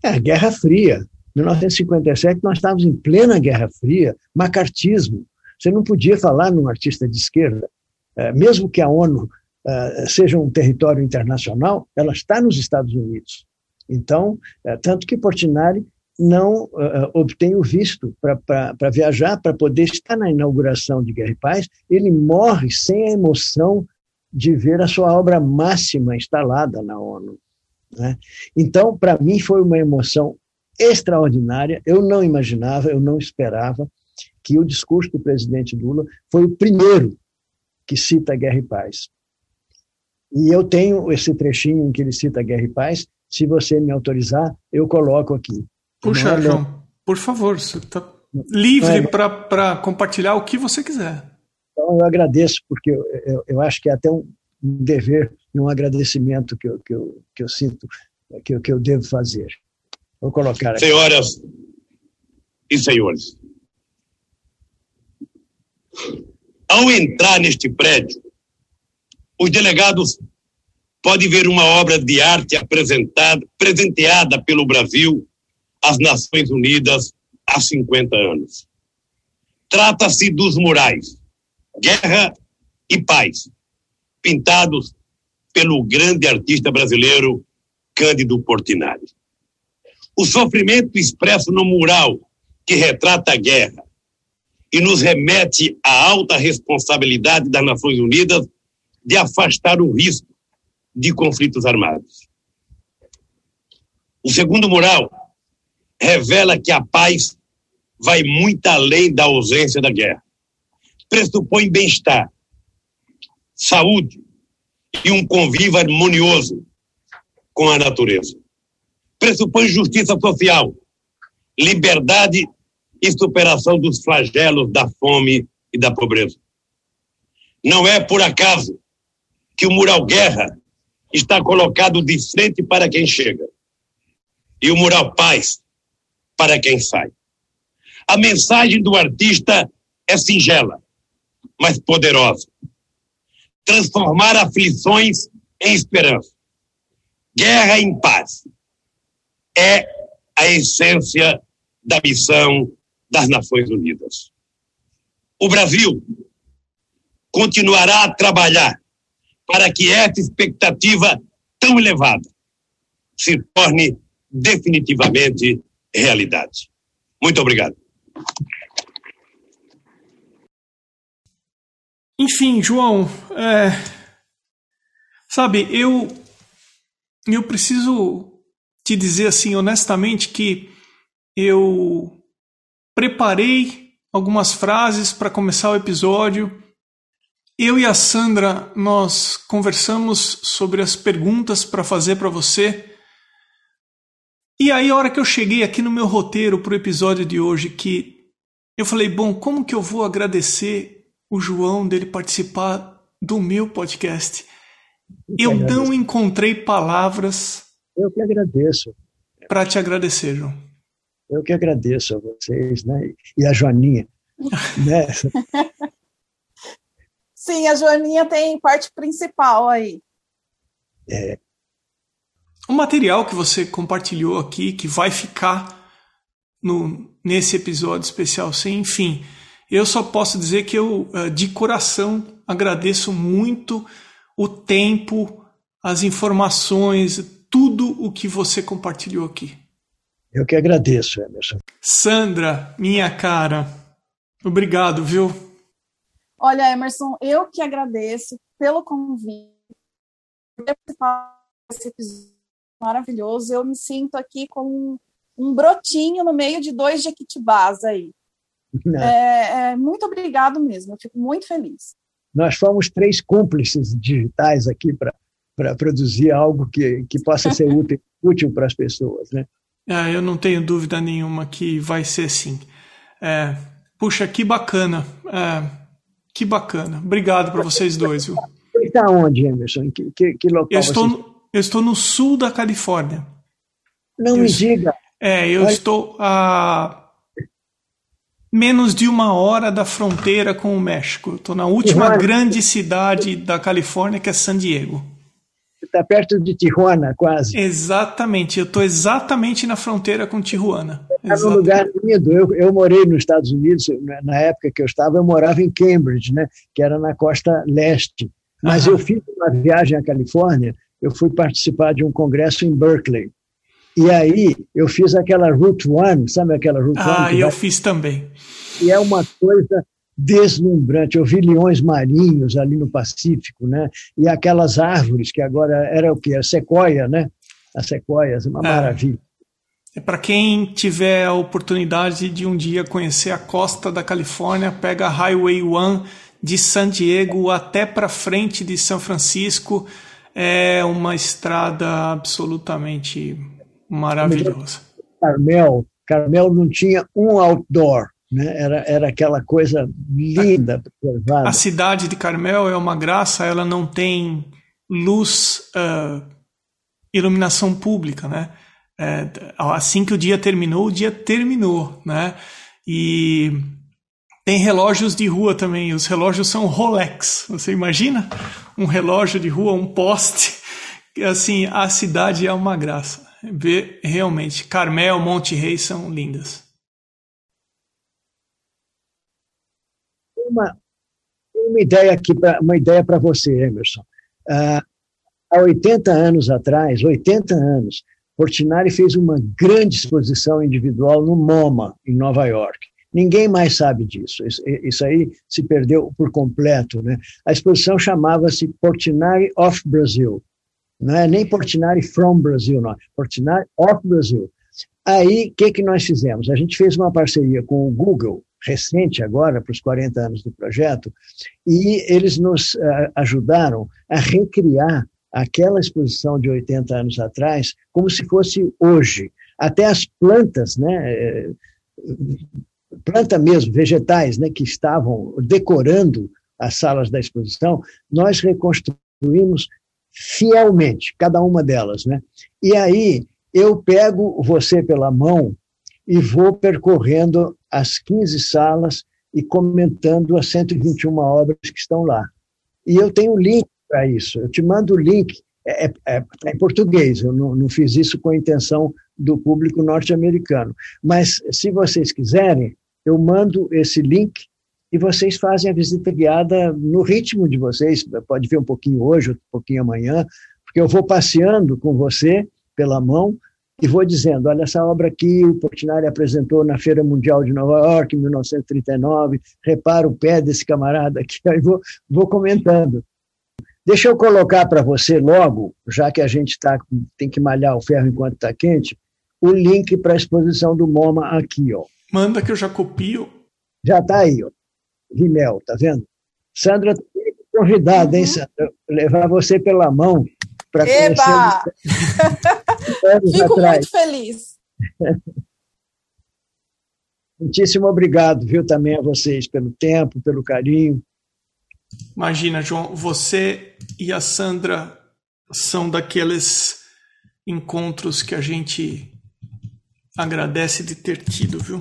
É a Guerra Fria. Em 1957, nós estávamos em plena Guerra Fria, macartismo. Você não podia falar num artista de esquerda. É, mesmo que a ONU é, seja um território internacional, ela está nos Estados Unidos. Então, é, tanto que Portinari não uh, obtém o visto para viajar, para poder estar na inauguração de Guerra e Paz, ele morre sem a emoção de ver a sua obra máxima instalada na ONU. Né? Então, para mim, foi uma emoção extraordinária. Eu não imaginava, eu não esperava que o discurso do presidente Lula foi o primeiro que cita Guerra e Paz. E eu tenho esse trechinho em que ele cita Guerra e Paz. Se você me autorizar, eu coloco aqui. Puxa, é João, por favor, você está livre é, para compartilhar o que você quiser. Então, eu agradeço, porque eu, eu, eu acho que é até um, um dever e um agradecimento que eu, que eu, que eu sinto que eu, que eu devo fazer. Vou colocar aqui. Senhoras e senhores, ao entrar neste prédio, os delegados podem ver uma obra de arte apresentada, presenteada pelo Brasil às Nações Unidas há 50 anos. Trata-se dos murais Guerra e Paz, pintados pelo grande artista brasileiro Cândido Portinari. O sofrimento expresso no mural que retrata a guerra e nos remete à alta responsabilidade das Nações Unidas de afastar o risco de conflitos armados. O segundo mural revela que a paz vai muito além da ausência da guerra. Pressupõe bem-estar, saúde e um convívio harmonioso com a natureza. Pressupõe justiça social, liberdade e superação dos flagelos da fome e da pobreza. Não é por acaso que o mural guerra está colocado de frente para quem chega e o mural paz para quem sai. A mensagem do artista é singela, mas poderosa. Transformar aflições em esperança. Guerra em paz. É a essência da missão das Nações Unidas. O Brasil continuará a trabalhar para que essa expectativa tão elevada se torne definitivamente realidade. Muito obrigado. Enfim, João, é, sabe, eu eu preciso te dizer assim honestamente que eu preparei algumas frases para começar o episódio. Eu e a Sandra nós conversamos sobre as perguntas para fazer para você e aí, a hora que eu cheguei aqui no meu roteiro para o episódio de hoje, que eu falei, bom, como que eu vou agradecer o João dele participar do meu podcast? Eu, eu não encontrei palavras. Eu que agradeço. Para te agradecer, João. Eu que agradeço a vocês, né? E a Joaninha. né? Sim, a Joaninha tem parte principal aí. É. O material que você compartilhou aqui, que vai ficar no, nesse episódio especial, sem enfim, eu só posso dizer que eu, eh, de coração, agradeço muito o tempo, as informações, tudo o que você compartilhou aqui. Eu que agradeço, Emerson. Sandra, minha cara, obrigado, viu? Olha, Emerson, eu que agradeço pelo convite, por participar desse episódio maravilhoso. Eu me sinto aqui como um, um brotinho no meio de dois jequitibás aí. É, é, muito obrigado mesmo, eu fico muito feliz. Nós fomos três cúmplices digitais aqui para produzir algo que, que possa ser útil, útil para as pessoas, né? É, eu não tenho dúvida nenhuma que vai ser assim. É, puxa, que bacana. É, que bacana. Obrigado para vocês dois, viu? Você está onde, Emerson? Que, que, que local eu estou, no, eu estou no sul da Califórnia. Não eu, me diga. É, eu Olha. estou a menos de uma hora da fronteira com o México. Estou na última Tijuana. grande cidade da Califórnia, que é San Diego está perto de Tijuana, quase. Exatamente, eu estou exatamente na fronteira com Tijuana. É um lugar lindo. Eu, eu morei nos Estados Unidos, na época que eu estava, eu morava em Cambridge, né, que era na costa leste. Mas eu fiz uma viagem à Califórnia, eu fui participar de um congresso em Berkeley. E aí eu fiz aquela Route One, sabe aquela Route ah, One? Ah, eu vai... fiz também. E é uma coisa deslumbrante. Eu vi leões marinhos ali no Pacífico, né? E aquelas árvores que agora era o que? A sequoia, né? As sequoias, uma é. maravilha. É para quem tiver a oportunidade de um dia conhecer a costa da Califórnia, pega a Highway One de San Diego até para frente de São Francisco. É uma estrada absolutamente maravilhosa. Carmel, Carmel não tinha um outdoor né? Era, era aquela coisa linda, preservada. A cidade de Carmel é uma graça, ela não tem luz, uh, iluminação pública, né? É, assim que o dia terminou, o dia terminou, né? E tem relógios de rua também. Os relógios são Rolex. Você imagina um relógio de rua, um poste? Assim, a cidade é uma graça. Ver realmente Carmel, Monte Rei são lindas. uma, uma ideia aqui, pra, uma ideia para você, Emerson. Ah, há 80 anos atrás, 80 anos, Portinari fez uma grande exposição individual no MoMA, em Nova York. Ninguém mais sabe disso. Isso, aí se perdeu por completo. Né? A exposição chamava-se Portinari of Brazil. Não é nem Portinari from Brazil, não. Portinari of Brazil. Aí, o que, que nós fizemos? A gente fez uma parceria com o Google, recente agora, para os 40 anos do projeto, e eles nos uh, ajudaram a recriar aquela exposição de 80 anos atrás como se fosse hoje. Até as plantas, né, eh, planta mesmo, vegetais, né, que estavam decorando as salas da exposição, nós reconstruímos fielmente cada uma delas, né? E aí eu pego você pela mão e vou percorrendo as 15 salas e comentando as 121 obras que estão lá. E eu tenho link para isso. Eu te mando o link. É, é, é, em português, eu não, não fiz isso com a intenção do público norte-americano. Mas, se vocês quiserem, eu mando esse link e vocês fazem a visita guiada no ritmo de vocês. Pode ver um pouquinho hoje, um pouquinho amanhã, porque eu vou passeando com você pela mão e vou dizendo, olha essa obra aqui, o Portinari apresentou na Feira Mundial de Nova York, em 1939, repara o pé desse camarada aqui, aí vou, vou comentando. Deixa eu colocar para você logo, já que a gente tá, tem que malhar o ferro enquanto está quente, o link para a exposição do MoMA aqui. Ó. Manda que eu já copio. Já está aí, ó. Rimel, tá vendo? Sandra, convidada, hein, uhum. Sandra? Levar você pela mão para conhecer. Fico atrás. muito feliz. Muitíssimo obrigado, viu, também a vocês pelo tempo, pelo carinho. Imagina, João, você e a Sandra são daqueles encontros que a gente agradece de ter tido, viu?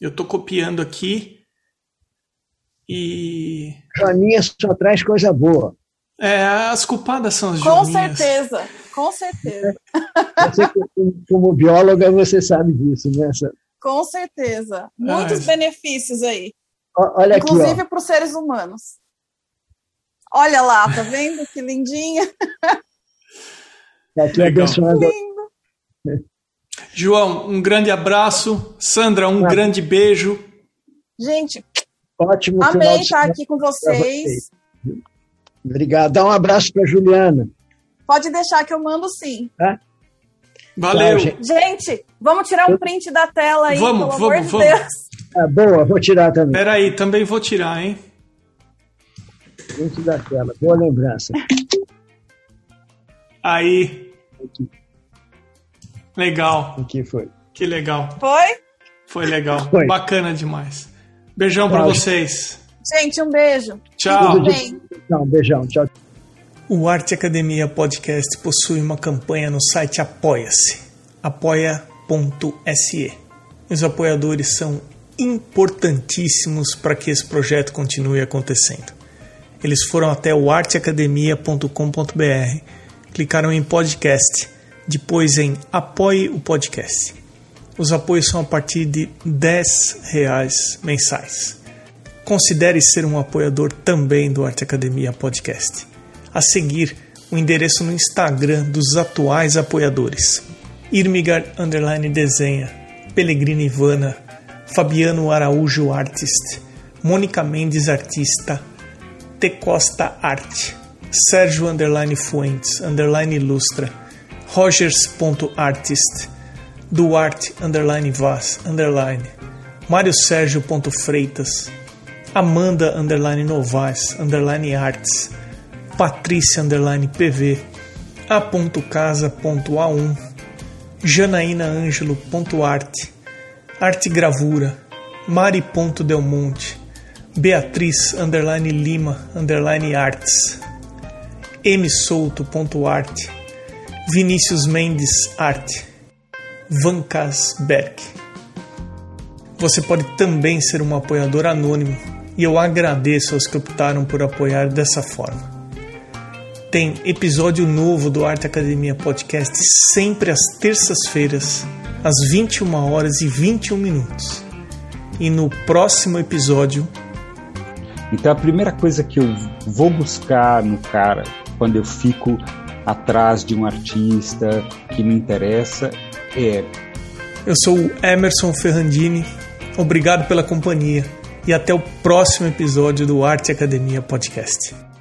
Eu estou copiando aqui e. Joaninha só traz coisa boa. É, as culpadas são as Com Joaninhas. certeza, com certeza. Você, como bióloga, você sabe disso, né? Com certeza. Muitos benefícios aí. Olha Inclusive para os seres humanos. Olha lá, tá vendo que lindinha? Tá aqui Legal. abençoando. João, um grande abraço. Sandra, um grande beijo. Gente, Ótimo amei estar semana aqui com vocês. Obrigado. Dá um abraço para Juliana. Pode deixar que eu mando sim. Tá? Valeu. Tchau, gente. Gente, vamos tirar um print da tela aí, Vamos, pelo vamos, amor de vamos. Deus. Ah, boa, vou tirar também. Peraí, também vou tirar, hein? Gente da tela. Boa lembrança. Aí. Legal. Aqui foi. Que legal. Foi? Foi legal. Foi. Bacana demais. Beijão pra Tchau. vocês. Gente, um beijo. Tchau. Tudo bem. Não, beijão. Tchau. O Arte Academia Podcast possui uma campanha no site Apoia-se, apoia.se. Os apoiadores são importantíssimos para que esse projeto continue acontecendo. Eles foram até o arteacademia.com.br, clicaram em podcast, depois em apoie o podcast. Os apoios são a partir de 10 reais mensais. Considere ser um apoiador também do Arte Academia Podcast. A seguir, o endereço no Instagram dos atuais apoiadores: Irmigar Underline Desenha, Pellegrini Ivana, Fabiano Araújo Artist, Mônica Mendes Artista, T Costa Arte, Sérgio Underline Fuentes Underline Ilustra, Rogers.artist, Duarte Underline Vaz Underline, Mário Sérgio.freitas, Amanda Underline Novaes Underline Arts, Patrícia Underline PV, A.casa.a1, Janaína Ângelo.arte, Arte Gravura, Mari.delmonte, Beatriz Underline Lima Underline Arts, msouto.arte, Vinícius Mendes Arte, Vancas Berg. Você pode também ser um apoiador anônimo e eu agradeço aos que optaram por apoiar dessa forma. Tem episódio novo do Arte Academia Podcast sempre às terças-feiras, às 21 horas e 21 minutos. E no próximo episódio, Então a primeira coisa que eu vou buscar no cara quando eu fico atrás de um artista que me interessa é eu sou o Emerson Ferrandini. Obrigado pela companhia e até o próximo episódio do Arte Academia Podcast.